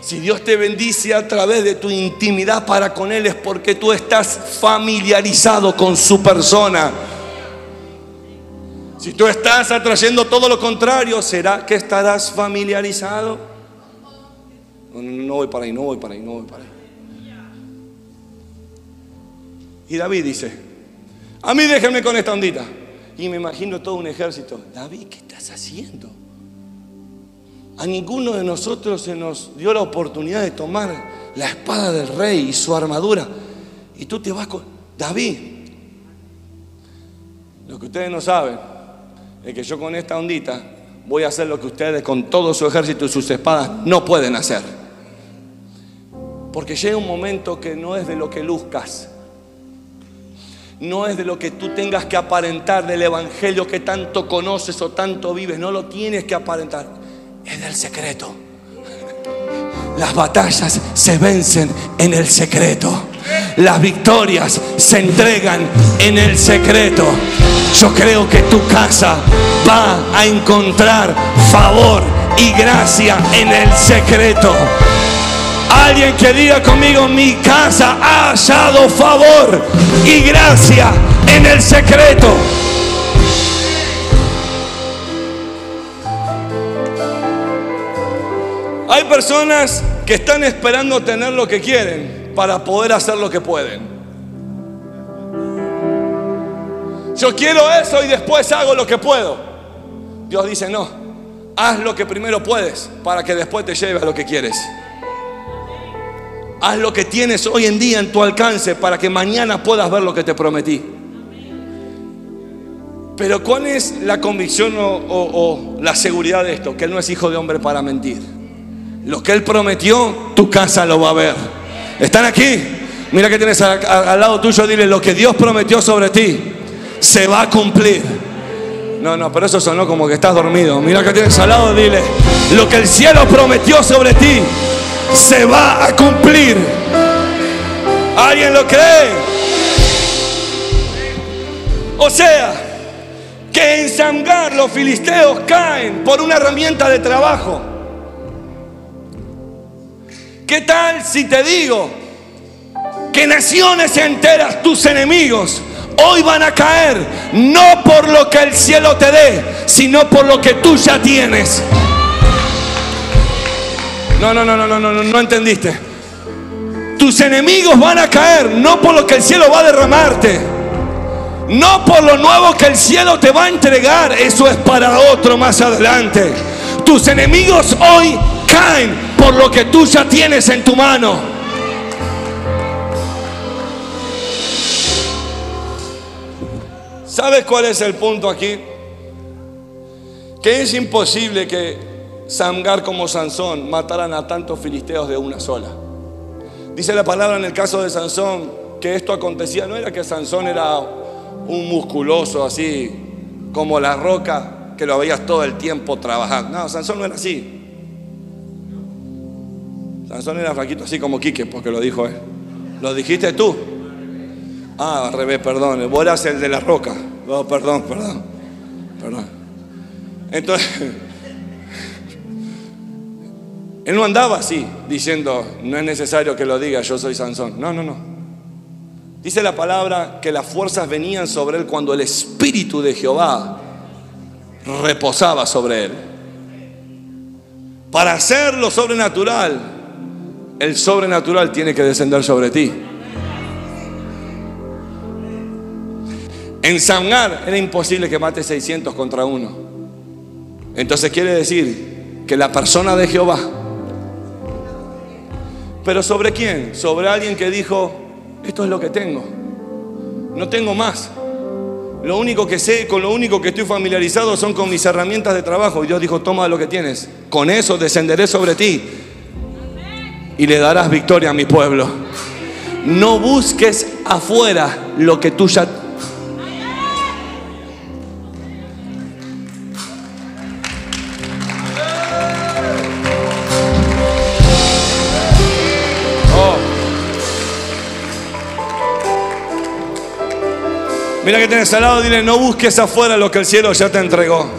Si Dios te bendice a través de tu intimidad para con Él es porque tú estás familiarizado con su persona. Si tú estás atrayendo todo lo contrario, ¿será que estarás familiarizado? No, no, voy para ahí, no voy para ahí, no voy para ahí. Y David dice, a mí déjenme con esta ondita. Y me imagino todo un ejército. David, ¿qué estás haciendo? A ninguno de nosotros se nos dio la oportunidad de tomar la espada del rey y su armadura. Y tú te vas con... David, lo que ustedes no saben es que yo con esta ondita voy a hacer lo que ustedes con todo su ejército y sus espadas no pueden hacer. Porque llega un momento que no es de lo que luzcas, no es de lo que tú tengas que aparentar del Evangelio que tanto conoces o tanto vives, no lo tienes que aparentar, es del secreto. Las batallas se vencen en el secreto. Las victorias se entregan en el secreto. Yo creo que tu casa va a encontrar favor y gracia en el secreto. Alguien que diga conmigo, mi casa ha hallado favor y gracia en el secreto. Hay personas que están esperando tener lo que quieren para poder hacer lo que pueden. Yo quiero eso y después hago lo que puedo. Dios dice, no, haz lo que primero puedes para que después te lleve a lo que quieres. Haz lo que tienes hoy en día en tu alcance para que mañana puedas ver lo que te prometí. Pero ¿cuál es la convicción o, la seguridad de esto? Que Él no es hijo de hombre para mentir. Lo que Él prometió, tu casa lo va a ver. ¿Están aquí? Mira que tienes al, lado tuyo, dile, lo que Dios prometió sobre ti, se va a cumplir. No, no, pero eso sonó como que estás dormido. Mira que tienes al lado, dile, lo que el cielo prometió sobre ti, se va a cumplir. ¿Alguien lo cree? O sea, que en Samgar los filisteos caen por una herramienta de trabajo. ¿Qué tal si te digo que naciones enteras, tus enemigos, hoy van a caer no por lo que el cielo te dé, sino por lo que tú ya tienes? No, no, no, no, no, no, no, no entendiste. Tus enemigos van a caer no por lo que el cielo va a derramarte. No por lo nuevo que el cielo te va a entregar. Eso es para otro más adelante. Tus enemigos hoy caen por lo que tú ya tienes en tu mano. ¿Sabes cuál es el punto aquí? Que es imposible que Samgar como Sansón mataran a tantos filisteos de una sola. Dice la palabra en el caso de Sansón que esto acontecía, no era que Sansón era un musculoso así como la roca que lo veías todo el tiempo trabajando. No, Sansón no era así. Sansón era flaquito así como Quique, porque lo dijo él. ¿Lo dijiste tú? Ah, al revés, perdón. Vos eras el de la roca. Oh, perdón, perdón. Perdón. Entonces, él no andaba así, diciendo, no es necesario que lo diga, yo soy Sansón. No, no, no. Dice la palabra que las fuerzas venían sobre él cuando el Espíritu de Jehová reposaba sobre él. Para hacer lo sobrenatural, el sobrenatural tiene que descender sobre ti. En Samgar era imposible que mate 600 contra uno. Entonces quiere decir que la persona de Jehová ¿Pero sobre quién? Sobre alguien que dijo, esto es lo que tengo. No tengo más. Lo único que sé, con lo único que estoy familiarizado son con mis herramientas de trabajo. Y Dios dijo, toma lo que tienes. Con eso descenderé sobre ti. Y le darás victoria a mi pueblo. No busques afuera lo que tú ya Mira que tienes al lado, dile, no busques afuera lo que el cielo ya te entregó.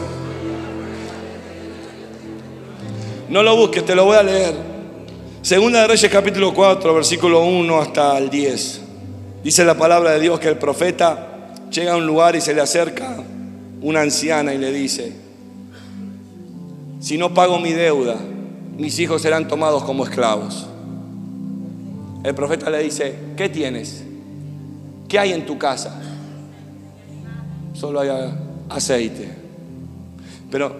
No lo busques, te lo voy a leer. Segunda de Reyes capítulo 4, versículo 1 hasta el 10. Dice la palabra de Dios que el profeta llega a un lugar y se le acerca una anciana y le dice, si no pago mi deuda, mis hijos serán tomados como esclavos. El profeta le dice, ¿qué tienes? ¿Qué hay en tu casa? Solo hay aceite. Pero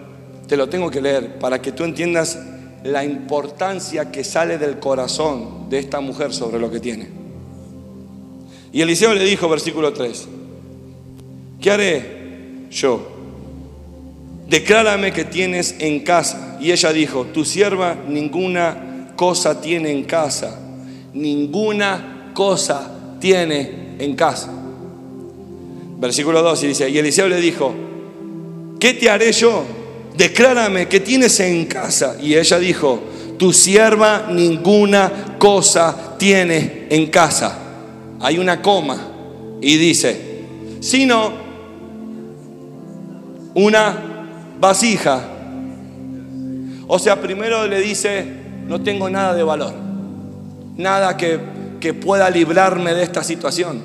te lo tengo que leer para que tú entiendas la importancia que sale del corazón de esta mujer sobre lo que tiene. Y Eliseo le dijo, versículo 3, ¿qué haré yo? Declárame que tienes en casa. Y ella dijo, tu sierva ninguna cosa tiene en casa, ninguna cosa tiene en casa. Versículo 2 y dice, y Eliseo le dijo, ¿qué te haré yo? Declárame que tienes en casa. Y ella dijo, tu sierva ninguna cosa tiene en casa hay una coma y dice, sino una vasija. O sea, primero le dice, no tengo nada de valor, nada que, que pueda librarme de esta situación,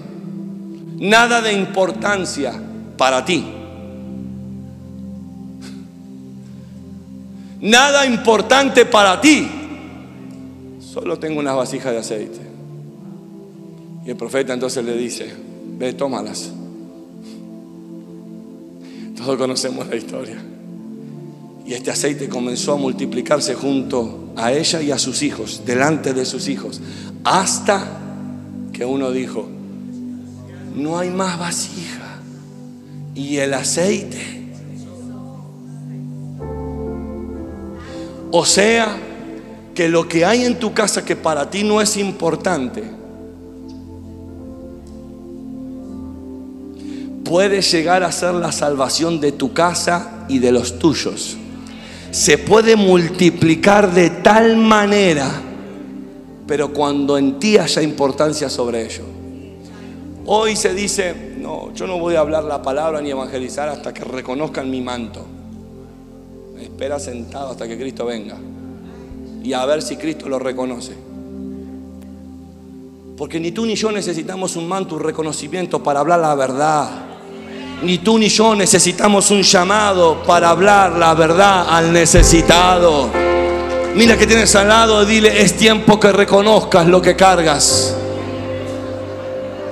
nada de importancia para ti. Nada importante para ti. Solo tengo unas vasijas de aceite. Y el profeta entonces le dice, ve, tómalas. Todos conocemos la historia. Y este aceite comenzó a multiplicarse junto a ella y a sus hijos, delante de sus hijos, hasta que uno dijo, no hay más vasija. Y el aceite. O sea, que lo que hay en tu casa que para ti no es importante, puede llegar a ser la salvación de tu casa y de los tuyos. Se puede multiplicar de tal manera, pero cuando en ti haya importancia sobre ello. Hoy se dice, no, yo no voy a hablar la palabra ni evangelizar hasta que reconozcan mi manto. Espera sentado hasta que Cristo venga y a ver si Cristo lo reconoce. Porque ni tú ni yo necesitamos un manto, un reconocimiento para hablar la verdad. Ni tú ni yo necesitamos un llamado para hablar la verdad al necesitado. Mira que tienes al lado, dile, es tiempo que reconozcas lo que cargas.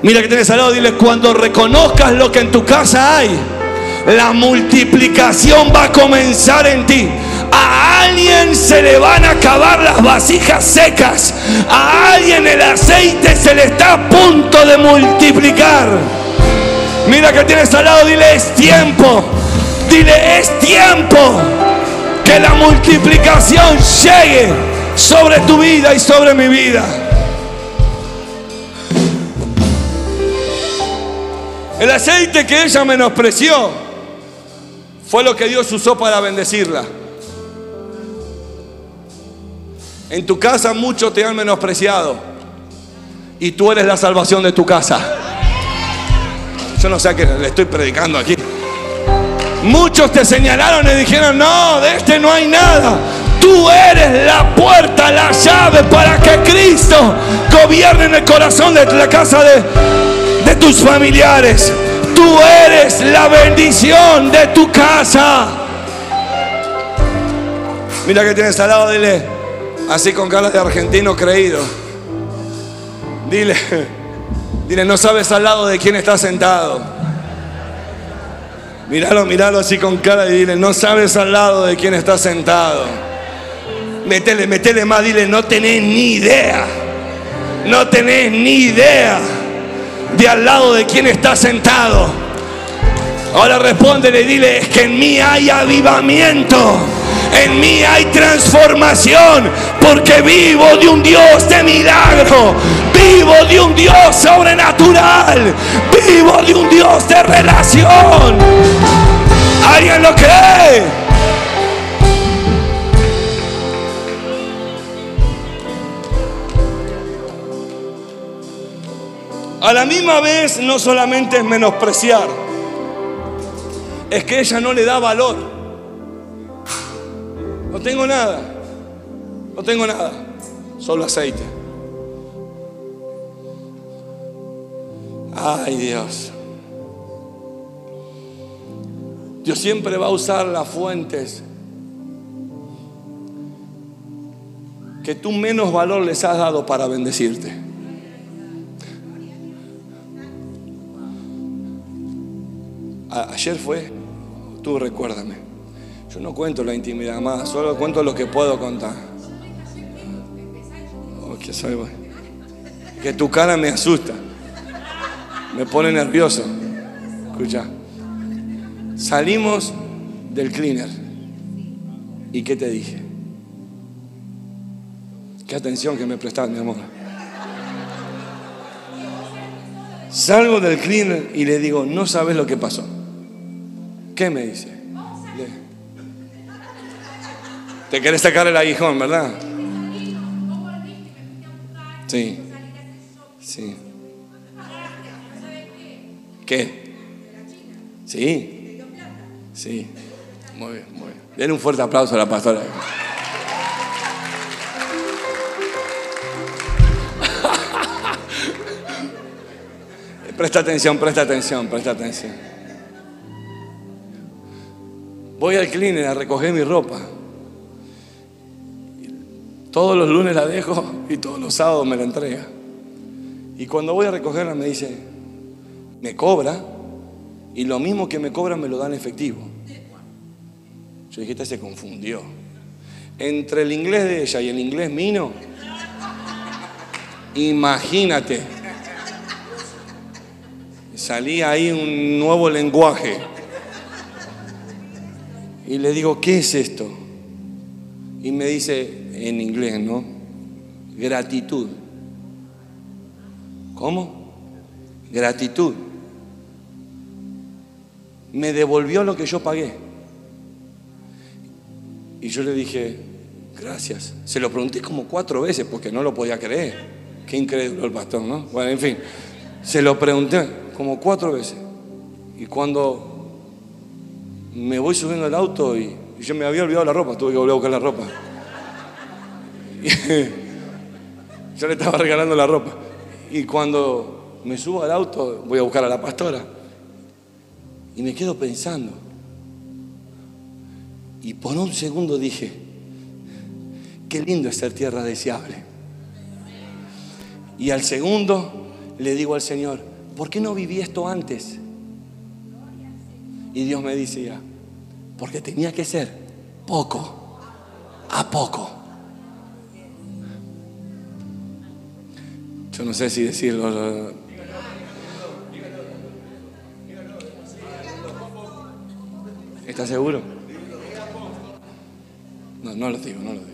Mira que tienes al lado, dile, cuando reconozcas lo que en tu casa hay, la multiplicación va a comenzar en ti. A alguien se le van a acabar las vasijas secas. A alguien el aceite se le está a punto de multiplicar. Mira que tienes al lado, dile es tiempo. Dile es tiempo que la multiplicación llegue sobre tu vida y sobre mi vida. El aceite que ella menospreció fue lo que Dios usó para bendecirla. En tu casa muchos te han menospreciado y tú eres la salvación de tu casa. Yo no sé a qué le estoy predicando aquí. Muchos te señalaron y dijeron, no, de este no hay nada. Tú eres la puerta, la llave para que Cristo gobierne en el corazón de la casa de, tus familiares. Tú eres la bendición de tu casa. Mira que tienes al lado, dile, así con cara de argentino creído. Dile, Dile, no sabes al lado de quién está sentado. Míralo, míralo así con cara y dile, no sabes al lado de quién está sentado. Métele, métele más, dile, no tenés ni idea. No tenés ni idea de al lado de quién está sentado. Ahora respóndele, dile, es que en mí hay avivamiento. En mí hay transformación porque vivo de un Dios de milagro. Vivo de un Dios sobrenatural. Vivo de un Dios de relación. ¿Alguien lo cree? A la misma vez no solamente es menospreciar, es que ella no le da valor. No tengo nada, no tengo nada, solo aceite. Ay Dios. Dios siempre va a usar las fuentes que tú menos valor les has dado para bendecirte. Ayer fue, tú recuérdame. Yo no cuento la intimidad más, solo cuento lo que puedo contar. Oh, que, soy, que tu cara me asusta, me pone nervioso. Escucha, salimos del cleaner. ¿Y qué te dije? Qué atención que me prestaste, mi amor. Salgo del cleaner y le digo, no sabes lo que pasó. ¿Qué me dice? Te querés sacar el aguijón, ¿verdad? Sí. Sí. ¿Qué? Sí. Sí. Muy bien, muy bien. Denle un fuerte aplauso a la pastora. presta atención, presta atención, presta atención. Voy al cleaner a recoger mi ropa. Todos los lunes la dejo y todos los sábados me la entrega. Y cuando voy a recogerla me dice, me cobra y lo mismo que me cobra me lo dan efectivo. Yo dije, este se confundió. Entre el inglés de ella y el inglés mío, imagínate, salía ahí un nuevo lenguaje. Y le digo, ¿qué es esto? Y me dice en inglés, ¿no? Gratitud. ¿Cómo? Gratitud. Me devolvió lo que yo pagué. Y yo le dije, gracias. Se lo pregunté como cuatro veces porque no lo podía creer. Qué increíble el pastor, ¿no? Bueno, en fin, se lo pregunté como cuatro veces. Y cuando me voy subiendo al auto y, yo me había olvidado la ropa, tuve que volver a buscar la ropa. yo le estaba regalando la ropa. Y cuando me subo al auto, voy a buscar a la pastora. Y me quedo pensando. Y por un segundo dije, qué lindo es ser tierra deseable. Y al segundo le digo al Señor, ¿por qué no viví esto antes? Y Dios me decía, porque tenía que ser poco a poco. Yo no sé si decirlo. ¿Estás seguro? No, no lo digo, no lo digo.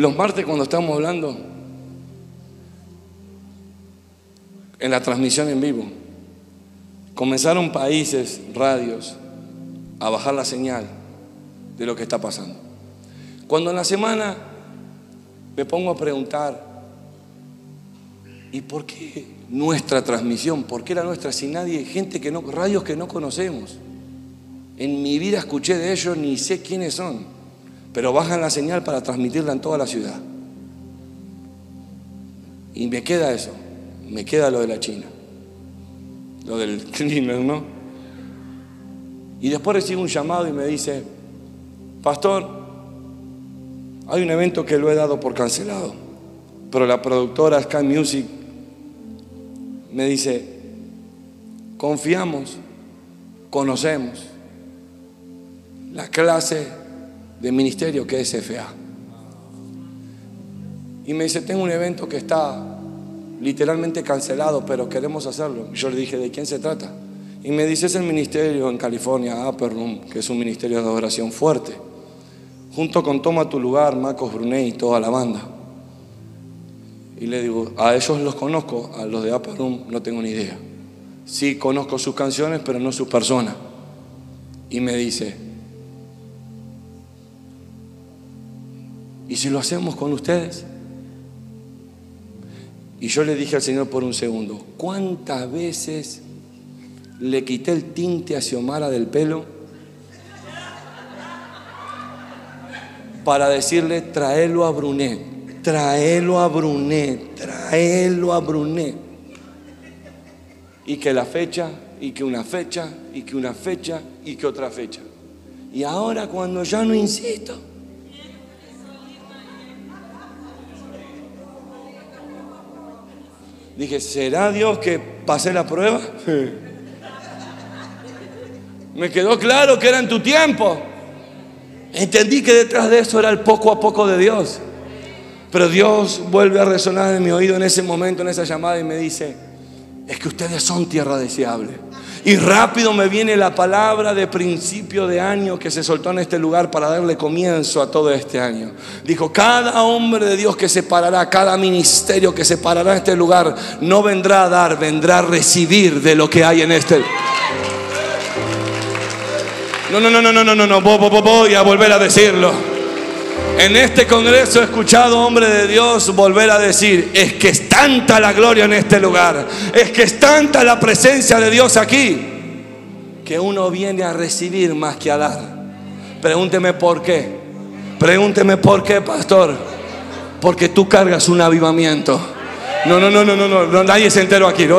Los martes cuando estamos hablando en la transmisión en vivo, comenzaron países, radios, a bajar la señal de lo que está pasando. Cuando en la semana me pongo a preguntar, ¿y por qué nuestra transmisión? ¿Por qué la nuestra sin nadie? Gente que no, radios que no conocemos. En mi vida escuché de ellos ni sé quiénes son pero bajan la señal para transmitirla en toda la ciudad. Y me queda eso, me queda lo de la China, lo del cleaner, ¿no? Y después recibo un llamado y me dice, pastor, hay un evento que lo he dado por cancelado, pero la productora Sky Music me dice, confiamos, conocemos la clase de ministerio que es FA. Y me dice, tengo un evento que está literalmente cancelado, pero queremos hacerlo. Yo le dije, ¿de quién se trata? Y me dice, es el ministerio en California, Upper Room, que es un ministerio de adoración fuerte. Junto con Toma tu lugar, Marcos Brunet y toda la banda. Y le digo, a ellos los conozco, a los de Upper Room no tengo ni idea. Sí conozco sus canciones, pero no sus personas. Y me dice, ¿y si lo hacemos con ustedes? Y yo le dije al Señor por un segundo, ¿cuántas veces le quité el tinte a Xiomara del pelo para decirle, tráelo a Brunet, tráelo a Brunet, tráelo a Brunet? Y que la fecha, y que una fecha, y que una fecha, y que otra fecha. Y ahora cuando ya no insisto, Dije, ¿será Dios que pasé la prueba? Me quedó claro que era en tu tiempo. Entendí que detrás de eso era el poco a poco de Dios. Pero Dios vuelve a resonar en mi oído en ese momento, en esa llamada, y me dice, es que ustedes son tierra deseable. Y rápido me viene la palabra de principio de año que se soltó en este lugar para darle comienzo a todo este año. Dijo, cada hombre de Dios que se parará, cada ministerio que se parará en este lugar, no vendrá a dar, vendrá a recibir de lo que hay en este. No, no, no, no, no, no, no, no, voy a volver a decirlo. En este congreso he escuchado hombre de Dios volver a decir, es que es tanta la gloria en este lugar, es que es tanta la presencia de Dios aquí, que uno viene a recibir más que a dar. Pregúnteme por qué. Pregúnteme por qué, pastor. Porque tú cargas un avivamiento. No, no, no, no, no, no, nadie se enteró aquí. No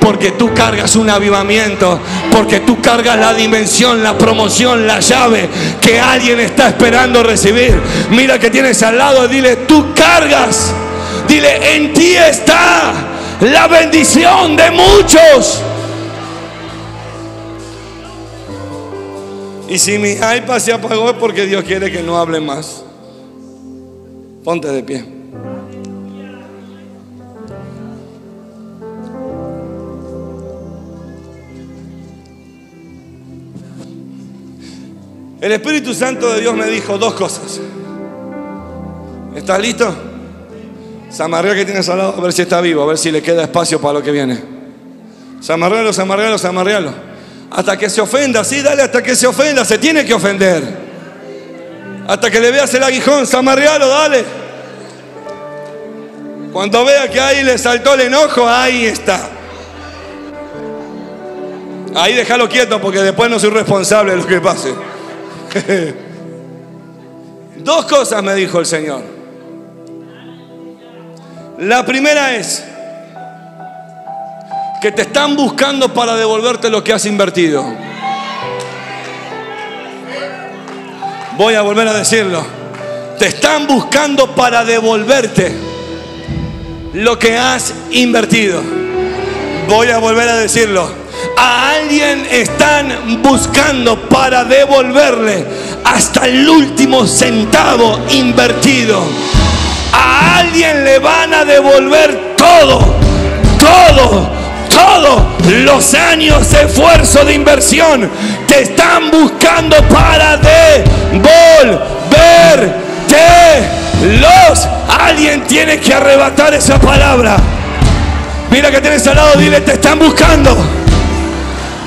porque tú cargas un avivamiento, porque tú cargas la dimensión, la promoción, la llave que alguien está esperando recibir. Mira que tienes al lado, dile, tú cargas. Dile, en ti está la bendición de muchos. Y si mi iPad se apagó es porque Dios quiere que no hable más. Ponte de pie. El Espíritu Santo de Dios me dijo dos cosas. ¿Estás listo? Samarrea que tienes al lado, a ver si está vivo, a ver si le queda espacio para lo que viene. Samarrealo, samarrealo, samarrealo. Hasta que se ofenda, sí, dale hasta que se ofenda, se tiene que ofender. Hasta que le veas el aguijón, samarrealo, dale. Cuando vea que ahí le saltó el enojo, ahí está. Ahí déjalo quieto porque después no soy responsable de lo que pase. Dos cosas me dijo el Señor. La primera es que te están buscando para devolverte lo que has invertido. Voy a volver a decirlo. Te están buscando para devolverte lo que has invertido. Voy a volver a decirlo a alguien están buscando para devolverle hasta el último centavo invertido. A alguien le van a devolver todo, todo, todo los años de esfuerzo de inversión. Te están buscando para devolverte los. Alguien tiene que arrebatar esa palabra. Mira que tienes al lado, dile, te están buscando.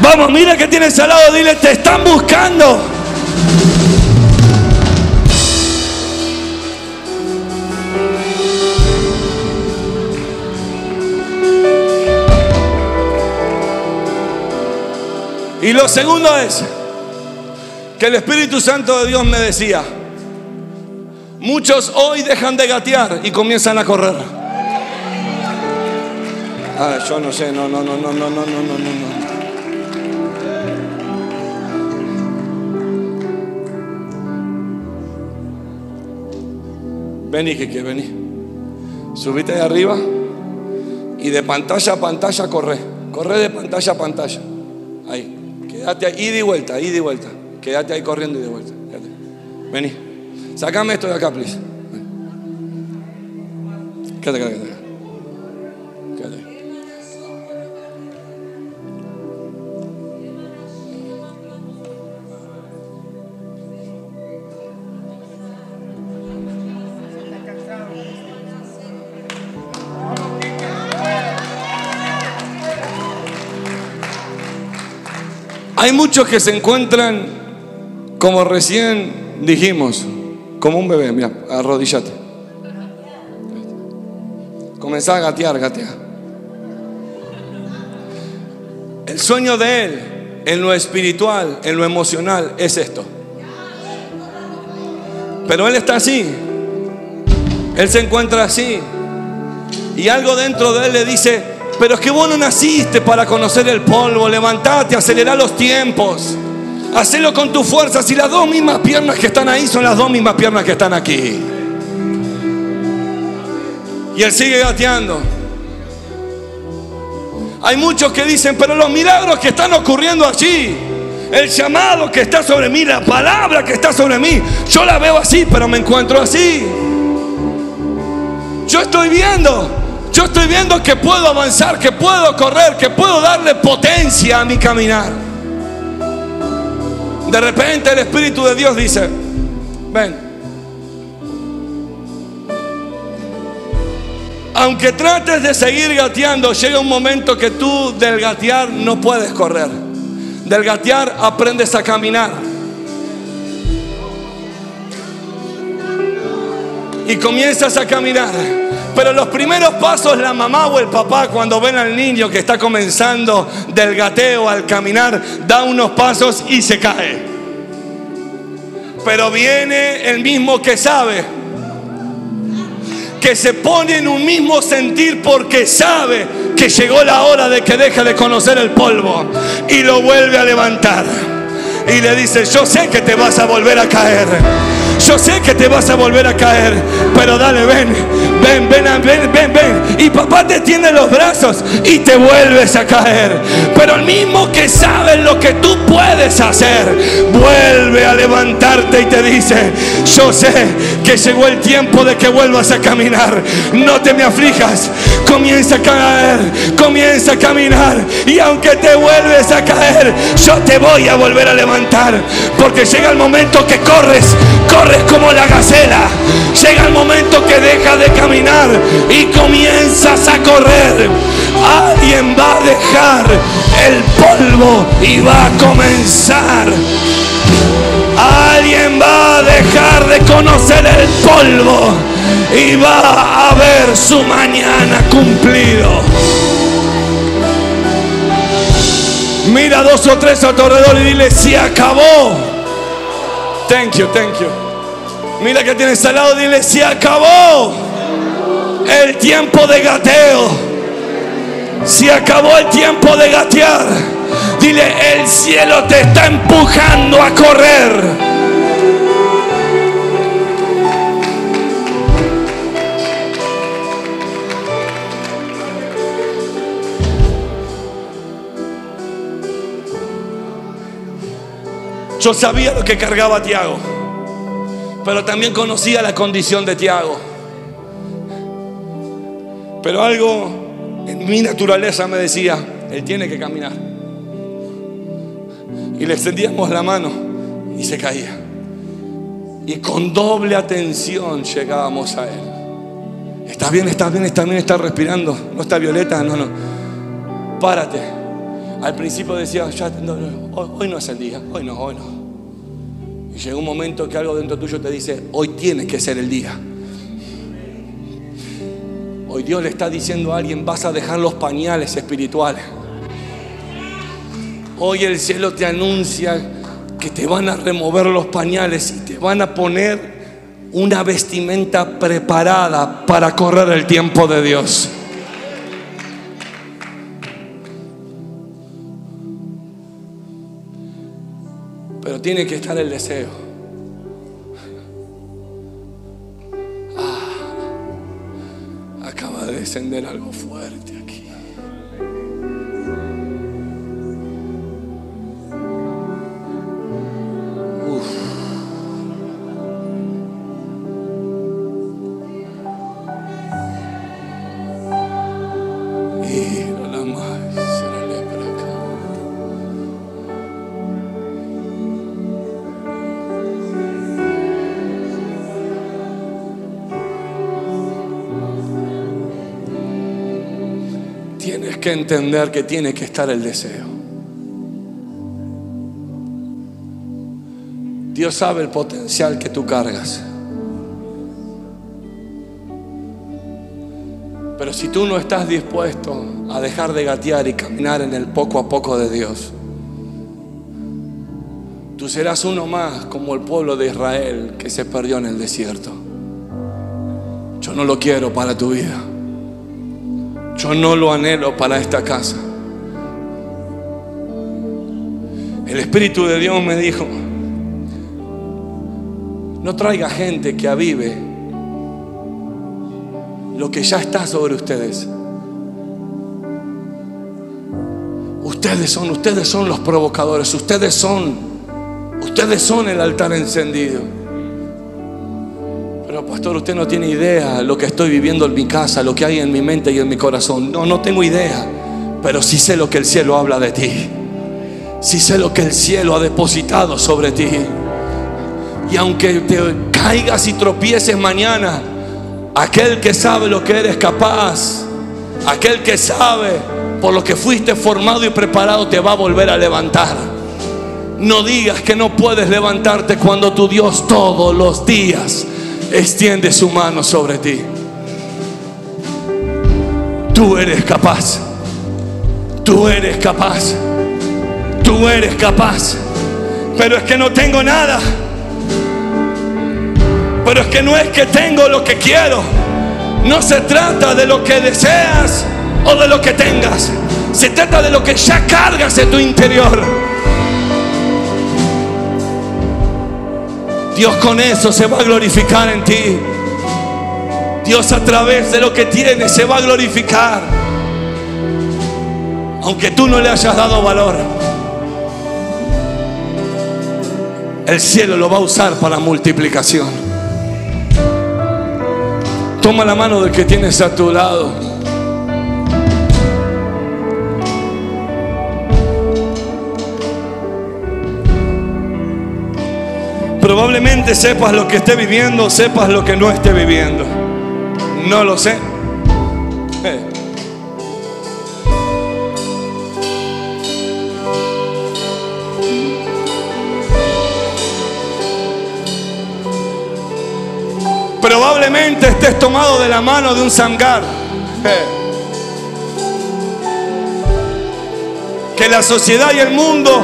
Vamos, mira que tienes al lado, dile, te están buscando. Y lo segundo es que el Espíritu Santo de Dios me decía, muchos hoy dejan de gatear y comienzan a correr. Ah, yo no sé, no, no, no, no, no, no, no, no, no. Vení, que vení. Subite de arriba y de pantalla a pantalla corre. Corre de pantalla a pantalla. Ahí. Quédate ahí, ida y vuelta, ida y vuelta. Quédate ahí corriendo y de vuelta. Vení. Sácame esto de acá, please. Quédate, quédate, quédate. Hay muchos que se encuentran como recién dijimos, como un bebé, mira, arrodillate. Comenzá a gatear, gatear. El sueño de Él en lo espiritual, en lo emocional, es esto. Pero Él está así. Él se encuentra así. Y algo dentro de Él le dice, pero es que vos no naciste para conocer el polvo. Levantate, acelera los tiempos. Hacelo con tu fuerza. Si las dos mismas piernas que están ahí son las dos mismas piernas que están aquí. Y él sigue gateando. Hay muchos que dicen, pero los milagros que están ocurriendo allí, el llamado que está sobre mí, la palabra que está sobre mí, yo la veo así, pero me encuentro así. Yo estoy viendo, yo estoy viendo que puedo avanzar, que puedo correr, que puedo darle potencia a mi caminar. De repente el Espíritu de Dios dice, ven, Aunque trates de seguir gateando, llega un momento que tú del gatear no puedes correr. Del gatear aprendes a caminar. Y comienzas a caminar. Pero los primeros pasos la mamá o el papá cuando ven al niño que está comenzando del gateo al caminar, da unos pasos y se cae. Pero viene el mismo que sabe que se pone en un mismo sentir porque sabe que llegó la hora de que deje de conocer el polvo y lo vuelve a levantar. Y le dice, yo sé que te vas a volver a caer. Yo sé que te vas a volver a caer, pero dale, ven, ven, ven, ven, ven, ven. Y papá te tiene los brazos y te vuelves a caer. Pero el mismo que sabe lo que tú puedes hacer, vuelve a levantarte y te dice, yo sé que llegó el tiempo de que vuelvas a caminar. No te me aflijas, comienza a caer, comienza a caminar. Y aunque te vuelves a caer, yo te voy a volver a levantar. Porque llega el momento que corres, corres como la gacela. Llega el momento que deja de caminar y comienzas a correr. Alguien va a dejar el polvo y va a comenzar. Alguien va a dejar de conocer el polvo y va a ver su mañana cumplido. Mira dos o tres alrededor y dile, se acabó. Thank you, thank you. Mira que tienes al lado, dile, se acabó el tiempo de gateo. Se acabó el tiempo de gatear. Dile, el cielo te está empujando a correr. Yo sabía lo que cargaba Tiago pero también conocía la condición de Tiago. Pero algo en mi naturaleza me decía, él tiene que caminar. Y le extendíamos la mano y se caía. Y con doble atención llegábamos a él. Está bien, está bien, está bien, está respirando. No está violeta, no, no. Párate. Al principio decía, ya, hoy no es el día, hoy no, hoy no. Y llega un momento que algo dentro tuyo te dice, hoy tiene que ser el día. Hoy Dios le está diciendo a alguien, vas a dejar los pañales espirituales. Hoy el cielo te anuncia que te van a remover los pañales y te van a poner una vestimenta preparada para correr el tiempo de Dios. tiene que estar el deseo. Descender algo fuerte que entender que tiene que estar el deseo. Dios sabe el potencial que tú cargas. Pero si tú no estás dispuesto a dejar de gatear y caminar en el poco a poco de Dios, tú serás uno más como el pueblo de Israel que se perdió en el desierto. Yo no lo quiero para tu vida. Yo no lo anhelo para esta casa. El Espíritu de Dios me dijo, no traiga gente que avive lo que ya está sobre ustedes. Ustedes son, ustedes son los provocadores, ustedes son, ustedes son el altar encendido. Pastor, usted no tiene idea lo que estoy viviendo en mi casa, lo que hay en mi mente y en mi corazón. No, no tengo idea, pero sí sé lo que el cielo habla de ti. Sí sé lo que el cielo ha depositado sobre ti. Y aunque te caigas y tropieces mañana, aquel que sabe lo que eres capaz, aquel que sabe por lo que fuiste formado y preparado, te va a volver a levantar. No digas que no puedes levantarte cuando tu Dios todos los días extiende su mano sobre ti. Tú eres capaz. Tú eres capaz. Tú eres capaz. Pero es que no tengo nada. Pero es que no es que tengo lo que quiero. No se trata de lo que deseas o de lo que tengas. Se trata de lo que ya cargas en tu interior. Dios con eso se va a glorificar en ti. Dios a través de lo que tienes se va a glorificar. Aunque tú no le hayas dado valor. El cielo lo va a usar para multiplicación. Toma la mano del que tienes a tu lado. Probablemente sepas lo que esté viviendo, sepas lo que no esté viviendo. No lo sé. Eh. Probablemente estés tomado de la mano de un sangar. Que la sociedad y el mundo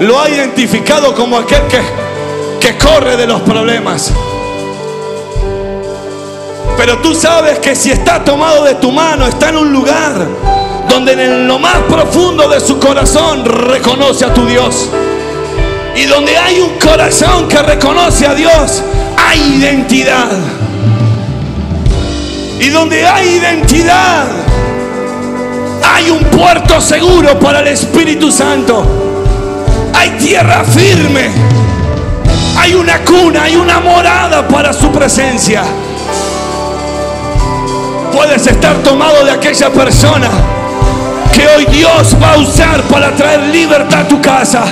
lo ha identificado como aquel que, que corre de los problemas. Pero tú sabes que si está tomado de tu mano, está en un lugar donde en lo más profundo de su corazón reconoce a tu Dios. Y donde hay un corazón que reconoce a Dios, hay identidad. Y donde hay identidad, hay un puerto seguro para el Espíritu Santo. Hay tierra firme. Hay una cuna, hay una morada para su presencia. Puedes estar tomado de aquella persona que hoy Dios va a usar para traer libertad a tu casa.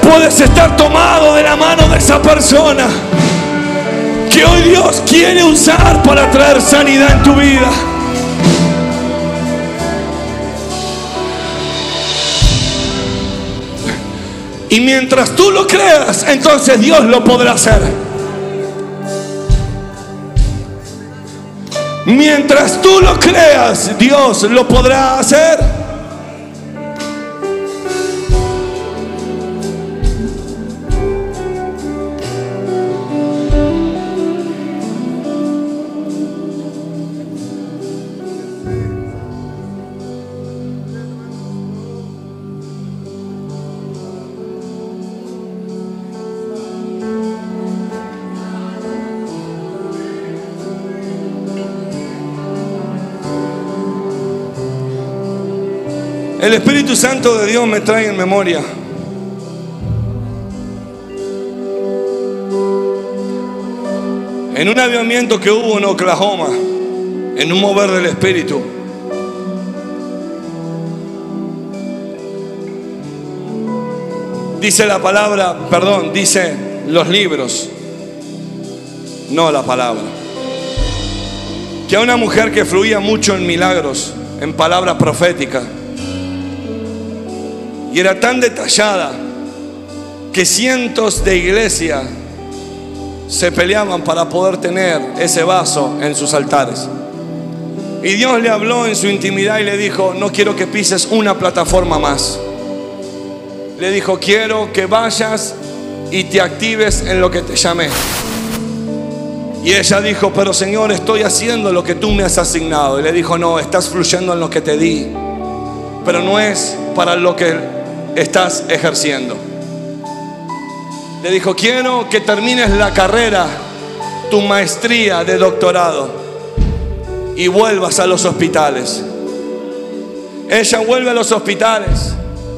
Puedes estar tomado de la mano de esa persona que hoy Dios quiere usar para traer sanidad en tu vida. Y mientras tú lo creas, entonces Dios lo podrá hacer. Mientras tú lo creas, Dios lo podrá hacer. El Espíritu Santo de Dios me trae en memoria. En un avivamiento que hubo en Oklahoma, en un mover del Espíritu. Dice la palabra, perdón, dice los libros, no la palabra. Que a una mujer que fluía mucho en milagros, en palabras proféticas, y era tan detallada que cientos de iglesias se peleaban para poder tener ese vaso en sus altares. Y Dios le habló en su intimidad y le dijo, no quiero que pises una plataforma más. Le dijo, quiero que vayas y te actives en lo que te llamé. Y ella dijo, pero Señor, estoy haciendo lo que tú me has asignado. Y le dijo, no, estás fluyendo en lo que te di, pero no es para lo que estás ejerciendo. Le dijo, quiero que termines la carrera, tu maestría de doctorado y vuelvas a los hospitales. Ella vuelve a los hospitales,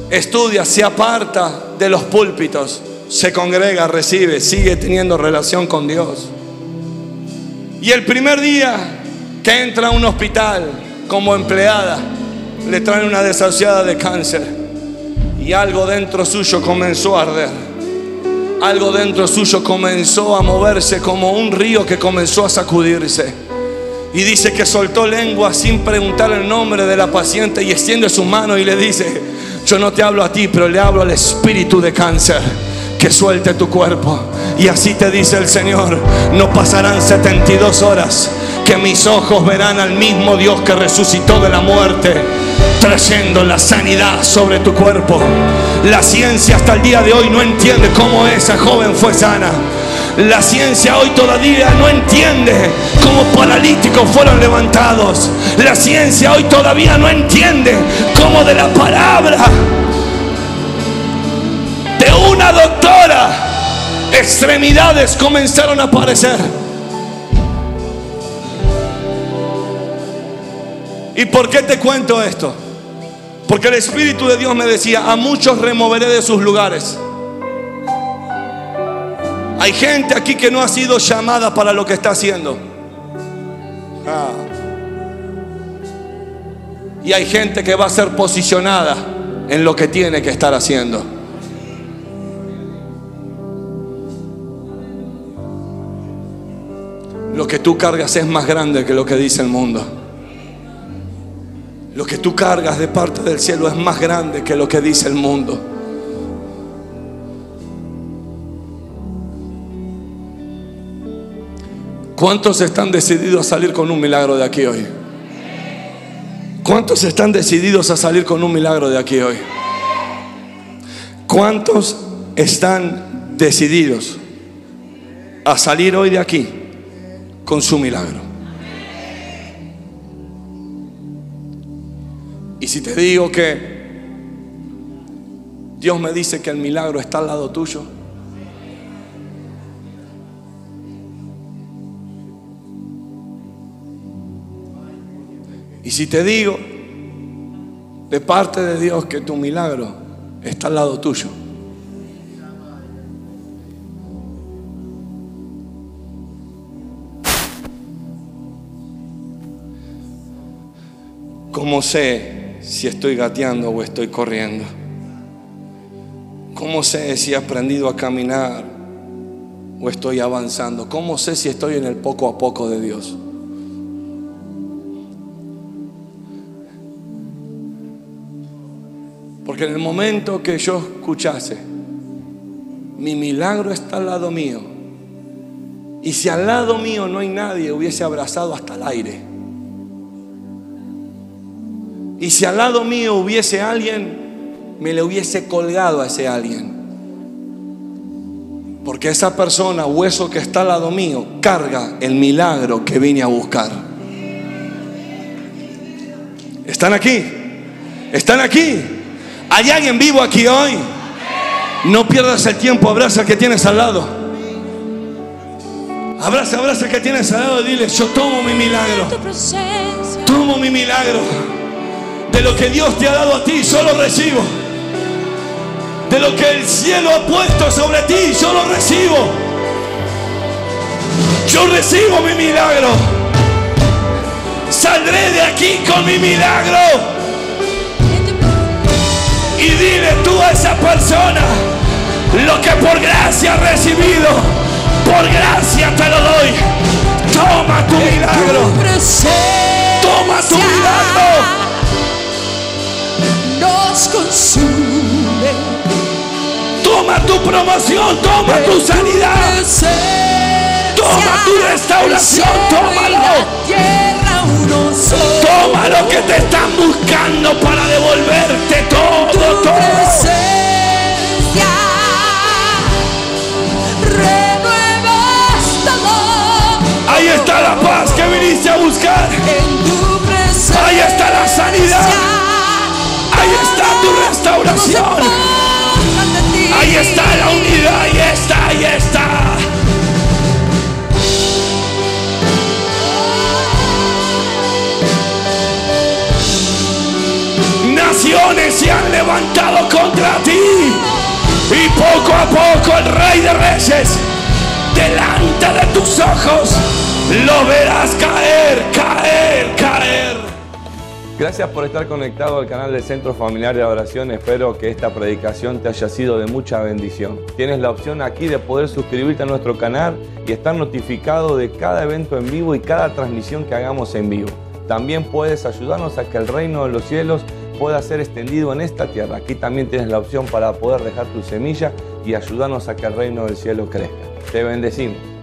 estudia, se aparta de los púlpitos, se congrega, recibe, sigue teniendo relación con Dios. Y el primer día que entra a un hospital como empleada, le traen una desahuciada de cáncer y algo dentro suyo comenzó a arder. Algo dentro suyo comenzó a moverse como un río que comenzó a sacudirse. Y dice que soltó lengua sin preguntar el nombre de la paciente y extiende su mano y le dice, yo no te hablo a ti, pero le hablo al espíritu de cáncer que suelte tu cuerpo. Y así te dice el Señor, no pasarán 72 horas que mis ojos verán al mismo Dios que resucitó de la muerte, trayendo la sanidad sobre tu cuerpo. La ciencia hasta el día de hoy no entiende cómo esa joven fue sana. La ciencia hoy todavía no entiende cómo paralíticos fueron levantados. La ciencia hoy todavía no entiende cómo de la palabra de una doctora extremidades comenzaron a aparecer. ¿Y por qué te cuento esto? Porque el Espíritu de Dios me decía, a muchos removeré de sus lugares. Hay gente aquí que no ha sido llamada para lo que está haciendo. Ah. Y hay gente que va a ser posicionada en lo que tiene que estar haciendo. Lo que tú cargas es más grande que lo que dice el mundo. Lo que tú cargas de parte del cielo es más grande que lo que dice el mundo. ¿Cuántos están decididos a salir con un milagro de aquí hoy? ¿Cuántos están decididos a salir con un milagro de aquí hoy? ¿Cuántos están decididos a salir hoy de aquí con su milagro? Y si te digo que Dios me dice que el milagro está al lado tuyo, Y si te digo de parte de Dios que tu milagro está al lado tuyo, ¿cómo sé si estoy gateando o estoy corriendo? ¿Cómo sé si he aprendido a caminar o estoy avanzando? ¿Cómo sé si estoy en el poco a poco de Dios? Porque en el momento que yo escuchase, mi milagro está al lado mío, y si al lado mío no hay nadie, hubiese abrazado hasta el aire. Y si al lado mío hubiese alguien, me le hubiese colgado a ese alguien. Porque esa persona, hueso que está al lado mío, carga el milagro que vine a buscar. ¿Están aquí? ¿Están aquí? ¿Hay alguien vivo aquí hoy? No pierdas el tiempo, abraza al que tienes al lado. Abraza, abraza al que tienes al lado y dile, yo tomo mi milagro. Tomo mi milagro. De lo que Dios te ha dado a ti, solo recibo. De lo que el cielo ha puesto sobre ti, yo lo recibo. Yo recibo mi milagro. Saldré de aquí con mi milagro. Y dile tú a esa persona lo que por gracia has recibido. Por gracia te lo doy. Toma tu milagro. Toma tu milagro. Nos consume. Toma tu promoción, toma tu sanidad. Toma tu restauración, tómalo. Toma lo que te están buscando para devolverte todo, todo. Ahí está la paz que viniste a buscar. Ahí está la sanidad. Ahí está tu restauración. Ahí está la unidad. Ahí está, ahí está. Naciones se han levantado contra ti. Y poco a poco el rey de reyes, delante de tus ojos, lo verás caer, caer, caer. Gracias por estar conectado al canal del Centro Familiar de Adoración. Espero que esta predicación te haya sido de mucha bendición. Tienes la opción aquí de poder suscribirte a nuestro canal y estar notificado de cada evento en vivo y cada transmisión que hagamos en vivo. También puedes ayudarnos a que el reino de los cielos pueda ser extendido en esta tierra. Aquí también tienes la opción para poder dejar tu semilla y ayudarnos a que el reino del cielo crezca. Te bendecimos.